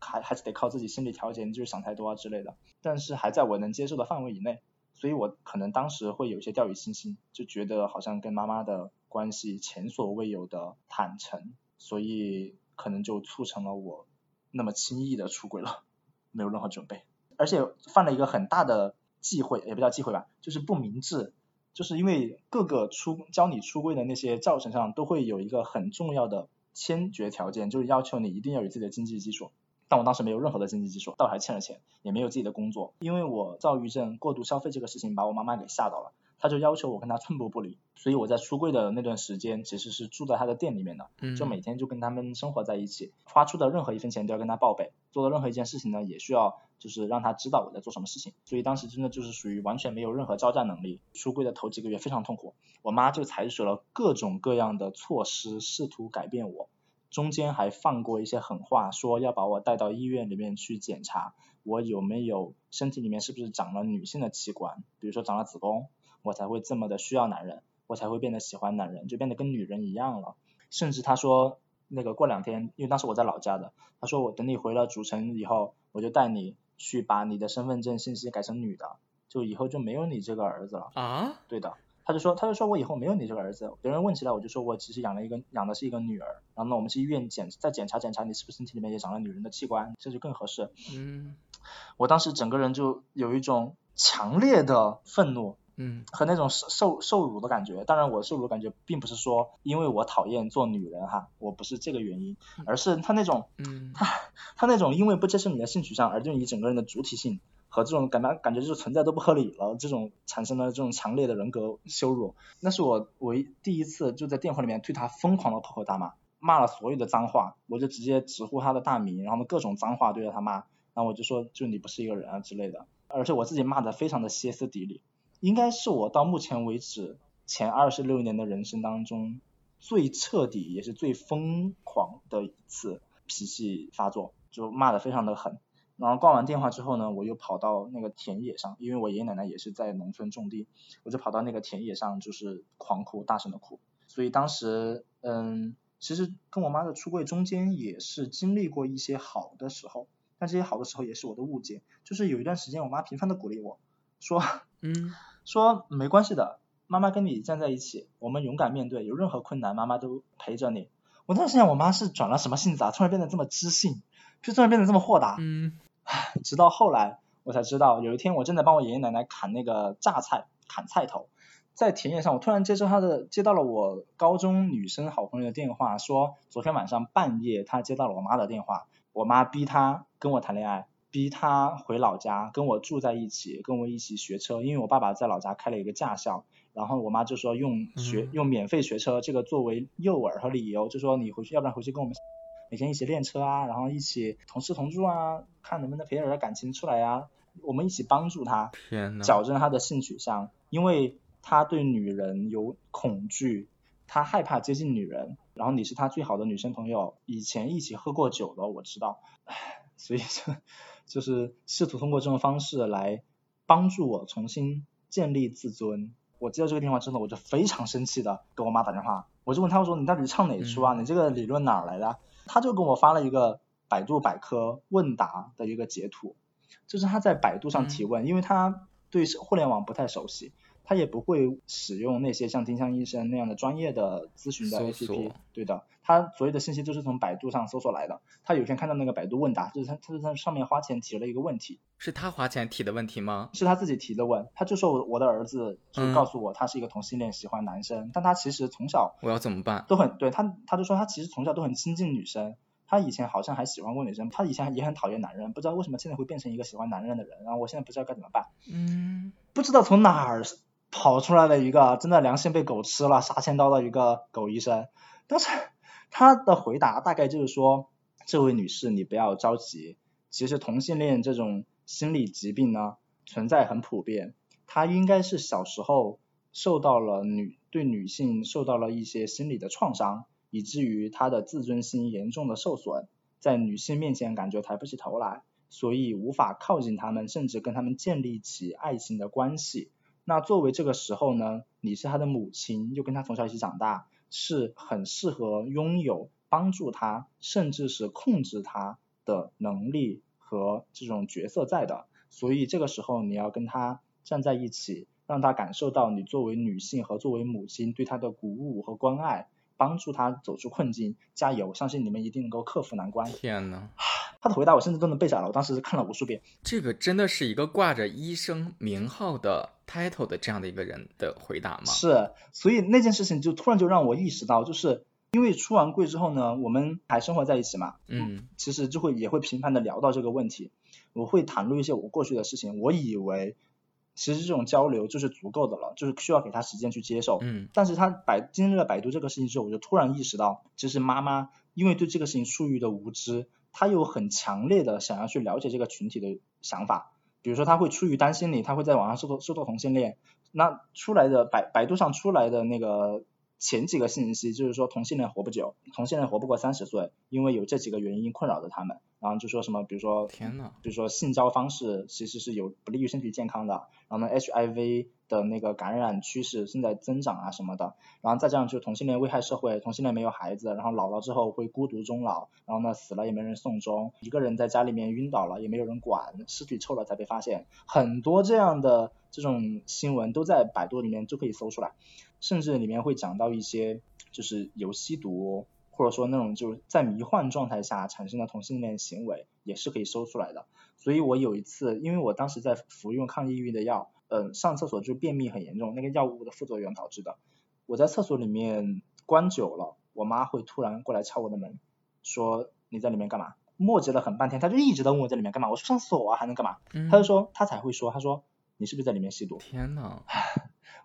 还还是得靠自己心理调节，你就是想太多啊之类的。但是还在我能接受的范围以内。所以我可能当时会有一些掉以轻心，就觉得好像跟妈妈的关系前所未有的坦诚，所以可能就促成了我那么轻易的出轨了，没有任何准备，而且犯了一个很大的忌讳，也不叫忌讳吧，就是不明智，就是因为各个出教你出柜的那些教程上都会有一个很重要的先决条件，就是要求你一定要有自己的经济基础。但我当时没有任何的经济基础，倒还欠了钱，也没有自己的工作。因为我躁郁症过度消费这个事情把我妈妈给吓到了，她就要求我跟他寸步不离。所以我在出柜的那段时间其实是住在他的店里面的，就每天就跟他们生活在一起，花出的任何一分钱都要跟他报备，做的任何一件事情呢也需要就是让他知道我在做什么事情。所以当时真的就是属于完全没有任何招架能力。出柜的头几个月非常痛苦，我妈就采取了各种各样的措施试图改变我。中间还放过一些狠话，说要把我带到医院里面去检查，我有没有身体里面是不是长了女性的器官，比如说长了子宫，我才会这么的需要男人，我才会变得喜欢男人，就变得跟女人一样了。甚至他说那个过两天，因为当时我在老家的，他说我等你回了主城以后，我就带你去把你的身份证信息改成女的，就以后就没有你这个儿子了。啊？对的。他就说，他就说我以后没有你这个儿子。别人问起来，我就说我其实养了一个，养的是一个女儿。然后呢，我们去医院检再检查检查，你是不是身体里面也长了女人的器官，这就更合适。嗯，我当时整个人就有一种强烈的愤怒，嗯，和那种受受受辱的感觉。当然，我受辱的感觉并不是说因为我讨厌做女人哈，我不是这个原因，而是他那种，嗯，他他那种因为不接受你的性取向而对你整个人的主体性。和这种感觉感觉就是存在都不合理了，这种产生了这种强烈的人格羞辱，那是我唯第一次就在电话里面对他疯狂的破口大骂，骂了所有的脏话，我就直接直呼他的大名，然后呢各种脏话对着他骂，然后我就说就你不是一个人啊之类的，而且我自己骂的非常的歇斯底里，应该是我到目前为止前二十六年的人生当中最彻底也是最疯狂的一次脾气发作，就骂的非常的狠。然后挂完电话之后呢，我又跑到那个田野上，因为我爷爷奶奶也是在农村种地，我就跑到那个田野上，就是狂哭，大声的哭。所以当时，嗯，其实跟我妈的出柜中间也是经历过一些好的时候，但这些好的时候也是我的误解。就是有一段时间，我妈频繁的鼓励我说，嗯，说没关系的，妈妈跟你站在一起，我们勇敢面对，有任何困难，妈妈都陪着你。我当时想，我妈是转了什么性子啊？突然变得这么知性，就突然变得这么豁达。嗯。直到后来我才知道，有一天我正在帮我爷爷奶奶砍那个榨菜，砍菜头，在田野上，我突然接收他的，接到了我高中女生好朋友的电话，说昨天晚上半夜她接到了我妈的电话，我妈逼她跟我谈恋爱，逼他回老家跟我住在一起，跟我一起学车，因为我爸爸在老家开了一个驾校，然后我妈就说用学用免费学车这个作为诱饵和理由，就说你回去，要不然回去跟我们。每天一起练车啊，然后一起同吃同住啊，看能不能培养点感情出来呀。我们一起帮助他，矫正他的性取向，因为他对女人有恐惧，他害怕接近女人。然后你是他最好的女生朋友，以前一起喝过酒的，我知道。唉，所以就就是试图通过这种方式来帮助我重新建立自尊。我接到这个电话之后，我就非常生气的给我妈打电话，我就问她说：“你到底唱哪出啊？你这个理论哪来的？”她就给我发了一个百度百科问答的一个截图，就是她在百度上提问，因为她对互联网不太熟悉。他也不会使用那些像丁香医生那样的专业的咨询的 APP，对的，他所有的信息都是从百度上搜索来的。他有一天看到那个百度问答，就是他他在上面花钱提了一个问题，是他花钱提的问题吗？是他自己提的问，他就说我我的儿子就告诉我他是一个同性恋，喜欢男生，但他其实从小我要怎么办？都很对他，他就说他其实从小都很亲近女生，他以前好像还喜欢过女生，他以前也很讨厌男人，不知道为什么现在会变成一个喜欢男人的人，然后我现在不知道该怎么办，嗯，不知道从哪儿。跑出来了一个真的良心被狗吃了杀千刀的一个狗医生，但是他的回答大概就是说，这位女士你不要着急，其实同性恋这种心理疾病呢存在很普遍，他应该是小时候受到了女对女性受到了一些心理的创伤，以至于他的自尊心严重的受损，在女性面前感觉抬不起头来，所以无法靠近他们，甚至跟他们建立起爱情的关系。那作为这个时候呢，你是他的母亲，又跟他从小一起长大，是很适合拥有帮助他，甚至是控制他的能力和这种角色在的。所以这个时候你要跟他站在一起，让他感受到你作为女性和作为母亲对他的鼓舞和关爱，帮助他走出困境。加油，相信你们一定能够克服难关。天呐。(sighs) 他的回答我甚至都能背下来，我当时看了无数遍。这个真的是一个挂着医生名号的 title 的这样的一个人的回答吗？是，所以那件事情就突然就让我意识到，就是因为出完柜之后呢，我们还生活在一起嘛，嗯，其实就会也会频繁的聊到这个问题，我会谈论一些我过去的事情，我以为其实这种交流就是足够的了，就是需要给他时间去接受，嗯，但是他百经历了百度这个事情之后，我就突然意识到，其实妈妈因为对这个事情出于的无知。她有很强烈的想要去了解这个群体的想法，比如说他会出于担心你，他会在网上搜搜搜同性恋，那出来的百百度上出来的那个前几个信息就是说同性恋活不久，同性恋活不过三十岁，因为有这几个原因困扰着他们。然后就说什么，比如说，天呐，比如说性交方式其实是有不利于身体健康的，然后呢，HIV 的那个感染趋势正在增长啊什么的，然后再这样就同性恋危害社会，同性恋没有孩子，然后老了之后会孤独终老，然后呢死了也没人送终，一个人在家里面晕倒了也没有人管，尸体臭了才被发现，很多这样的这种新闻都在百度里面就可以搜出来，甚至里面会讲到一些就是有吸毒。或者说那种就是在迷幻状态下产生的同性恋行为也是可以搜出来的。所以我有一次，因为我当时在服用抗抑郁的药，嗯，上厕所就便秘很严重，那个药物的副作用导致的。我在厕所里面关久了，我妈会突然过来敲我的门，说你在里面干嘛？磨叽了很半天，她就一直在问我在里面干嘛。我说上厕所啊，还能干嘛？她就说她才会说，她说你是不是在里面吸毒？天呐。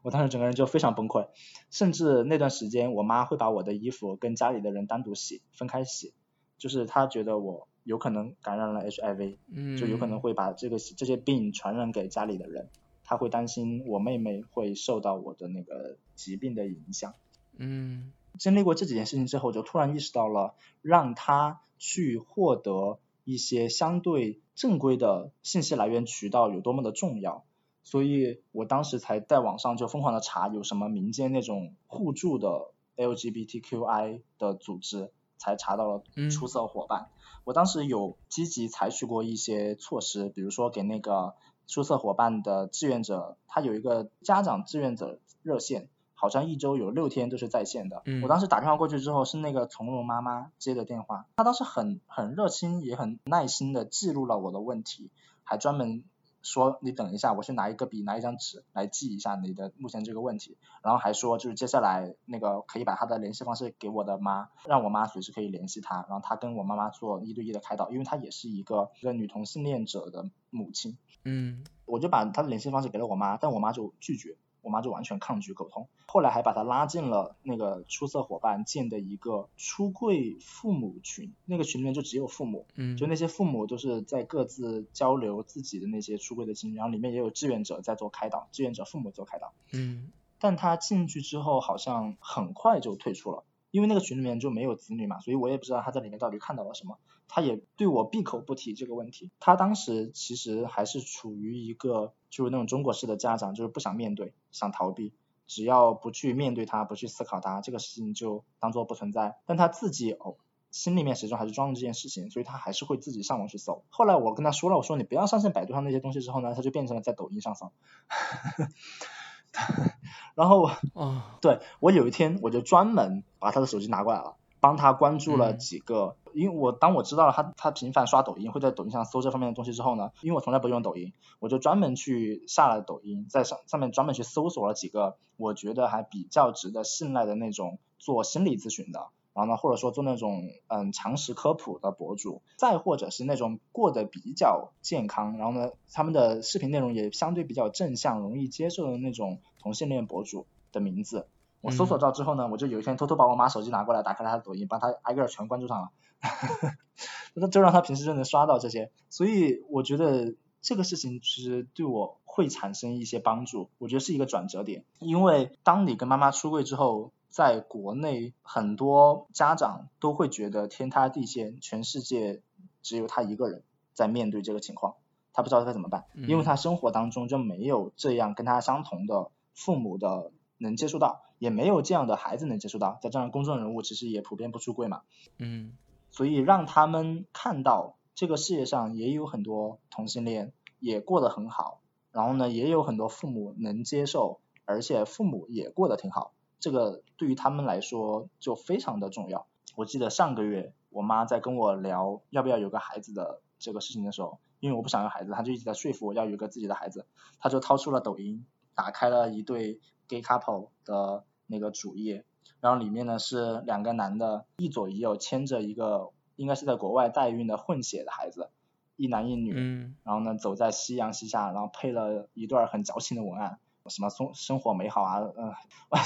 我当时整个人就非常崩溃，甚至那段时间，我妈会把我的衣服跟家里的人单独洗，分开洗，就是她觉得我有可能感染了 HIV，嗯就有可能会把这个这些病传染给家里的人，她会担心我妹妹会受到我的那个疾病的影响。嗯，经历过这几件事情之后，就突然意识到了让她去获得一些相对正规的信息来源渠道有多么的重要。所以我当时才在网上就疯狂的查有什么民间那种互助的 LGBTQI 的组织，才查到了出色伙伴。我当时有积极采取过一些措施，比如说给那个出色伙伴的志愿者，他有一个家长志愿者热线，好像一周有六天都是在线的。我当时打电话过去之后，是那个从容妈妈接的电话，她当时很很热心，也很耐心的记录了我的问题，还专门。说你等一下，我去拿一个笔，拿一张纸来记一下你的目前这个问题，然后还说就是接下来那个可以把他的联系方式给我的妈，让我妈随时可以联系他，然后他跟我妈妈做一对一的开导，因为他也是一个一个女同性恋者的母亲，嗯，我就把他的联系方式给了我妈，但我妈就拒绝。我妈就完全抗拒沟通，后来还把她拉进了那个出色伙伴建的一个出柜父母群，那个群里面就只有父母，嗯，就那些父母都是在各自交流自己的那些出柜的经历，然后里面也有志愿者在做开导，志愿者父母做开导，嗯，但她进去之后好像很快就退出了。因为那个群里面就没有子女嘛，所以我也不知道他在里面到底看到了什么。他也对我闭口不提这个问题。他当时其实还是处于一个就是那种中国式的家长，就是不想面对，想逃避。只要不去面对他，不去思考他，这个事情就当做不存在。但他自己哦，心里面始终还是装着这件事情，所以他还是会自己上网去搜。后来我跟他说了，我说你不要上线百度上那些东西之后呢，他就变成了在抖音上搜。(laughs) 然后，哦，对我有一天我就专门把他的手机拿过来了，帮他关注了几个，因为我当我知道了他他频繁刷抖音，会在抖音上搜这方面的东西之后呢，因为我从来不用抖音，我就专门去下了抖音，在上上面专门去搜索了几个我觉得还比较值得信赖的那种做心理咨询的。然后呢，或者说做那种嗯常识科普的博主，再或者是那种过得比较健康，然后呢他们的视频内容也相对比较正向、容易接受的那种同性恋博主的名字，我搜索到之后呢，我就有一天偷偷把我妈手机拿过来，打开了她的抖音，把她挨个全关注上了，(laughs) 那就让她平时就能刷到这些。所以我觉得这个事情其实对我会产生一些帮助，我觉得是一个转折点，因为当你跟妈妈出柜之后。在国内，很多家长都会觉得天塌地陷，全世界只有他一个人在面对这个情况，他不知道该怎么办，因为他生活当中就没有这样跟他相同的父母的能接触到，也没有这样的孩子能接触到，再加上公众人物其实也普遍不出柜嘛，嗯，所以让他们看到这个世界上也有很多同性恋也过得很好，然后呢，也有很多父母能接受，而且父母也过得挺好。这个对于他们来说就非常的重要。我记得上个月我妈在跟我聊要不要有个孩子的这个事情的时候，因为我不想要孩子，她就一直在说服我要有个自己的孩子。她就掏出了抖音，打开了一对 gay couple 的那个主页，然后里面呢是两个男的，一左一右牵着一个应该是在国外代孕的混血的孩子，一男一女，嗯然后呢走在夕阳西下，然后配了一段很矫情的文案。什么生生活美好啊，嗯，哇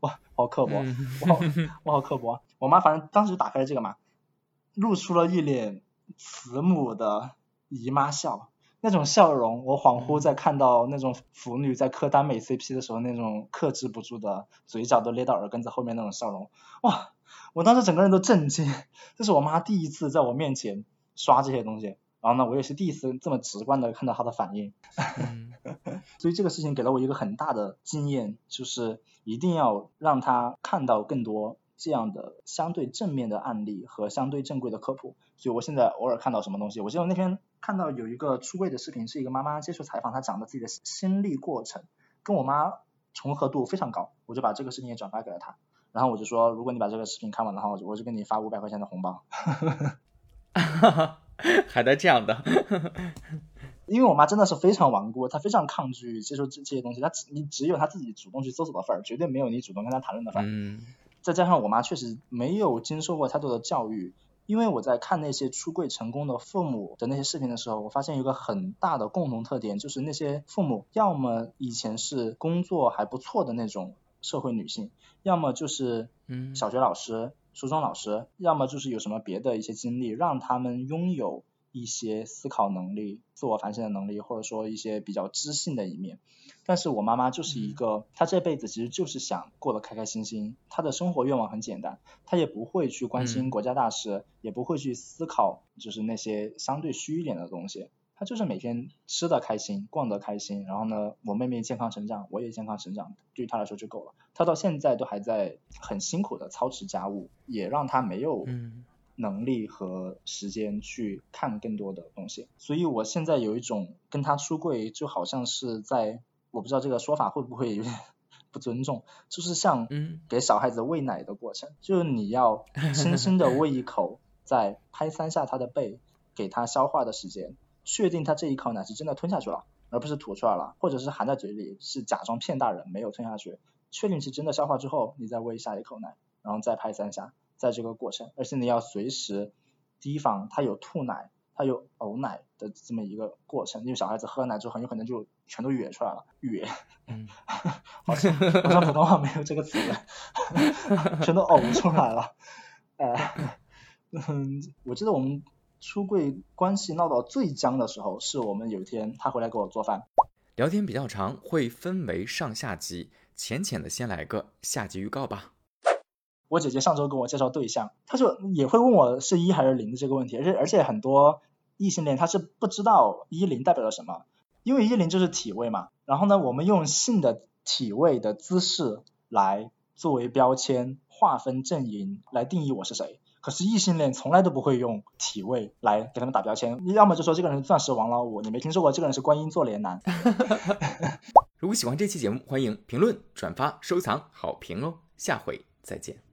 哇好刻薄，我好我好刻薄。我妈反正当时就打开了这个嘛，露出了一脸慈母的姨妈笑，那种笑容，我恍惚在看到那种腐女在磕耽美 CP 的时候那种克制不住的嘴角都咧到耳根子后面那种笑容，哇！我当时整个人都震惊，这是我妈第一次在我面前刷这些东西。然后呢，我也是第一次这么直观的看到她的反应，(laughs) 所以这个事情给了我一个很大的经验，就是一定要让她看到更多这样的相对正面的案例和相对正规的科普。所以我现在偶尔看到什么东西，我记得那天看到有一个出柜的视频，是一个妈妈接受采访，她讲的自己的心历过程，跟我妈重合度非常高，我就把这个视频也转发给了她，然后我就说，如果你把这个视频看完的话，我就我就给你发五百块钱的红包。(laughs) 还带这样的，因为我妈真的是非常顽固，她非常抗拒接受这这些东西，她只你只有她自己主动去搜索的份儿，绝对没有你主动跟她谈论的份儿。嗯。再加上我妈确实没有经受过太多的教育，因为我在看那些出柜成功的父母的那些视频的时候，我发现有个很大的共同特点，就是那些父母要么以前是工作还不错的那种社会女性，要么就是小学老师。初中老师，要么就是有什么别的一些经历，让他们拥有一些思考能力、自我反省的能力，或者说一些比较知性的一面。但是我妈妈就是一个，她这辈子其实就是想过得开开心心，她的生活愿望很简单，她也不会去关心国家大事，也不会去思考就是那些相对虚一点的东西。她就是每天吃的开心，逛得开心，然后呢，我妹妹健康成长，我也健康成长，对于她来说就够了。她到现在都还在很辛苦的操持家务，也让她没有能力和时间去看更多的东西。所以我现在有一种跟他出柜，就好像是在。我不知道这个说法会不会有点不尊重，就是像给小孩子喂奶的过程，(laughs) 就是你要轻轻的喂一口，再拍三下他的背，给他消化的时间，确定他这一口奶是真的吞下去了，而不是吐出来了，或者是含在嘴里是假装骗大人没有吞下去，确定是真的消化之后，你再喂下一口奶，然后再拍三下，在这个过程，而且你要随时提防他有吐奶。他有呕奶的这么一个过程，因为小孩子喝奶之后很有可能就全都哕出来了，哕，嗯，好像好像普通话没有这个词，(laughs) 全都呕出来了，呃，嗯，我记得我们出柜关系闹到最僵的时候，是我们有一天他回来给我做饭，聊天比较长，会分为上下集，浅浅的先来个下集预告吧。我姐姐上周跟我介绍对象，她就也会问我是一还是零的这个问题，而且而且很多。异性恋他是不知道一零代表了什么，因为一零就是体位嘛。然后呢，我们用性的体位的姿势来作为标签划分阵营来定义我是谁。可是异性恋从来都不会用体位来给他们打标签，要么就说这个人钻石王老五，你没听说过这个人是观音坐莲男。(laughs) (laughs) 如果喜欢这期节目，欢迎评论、转发、收藏、好评哦。下回再见。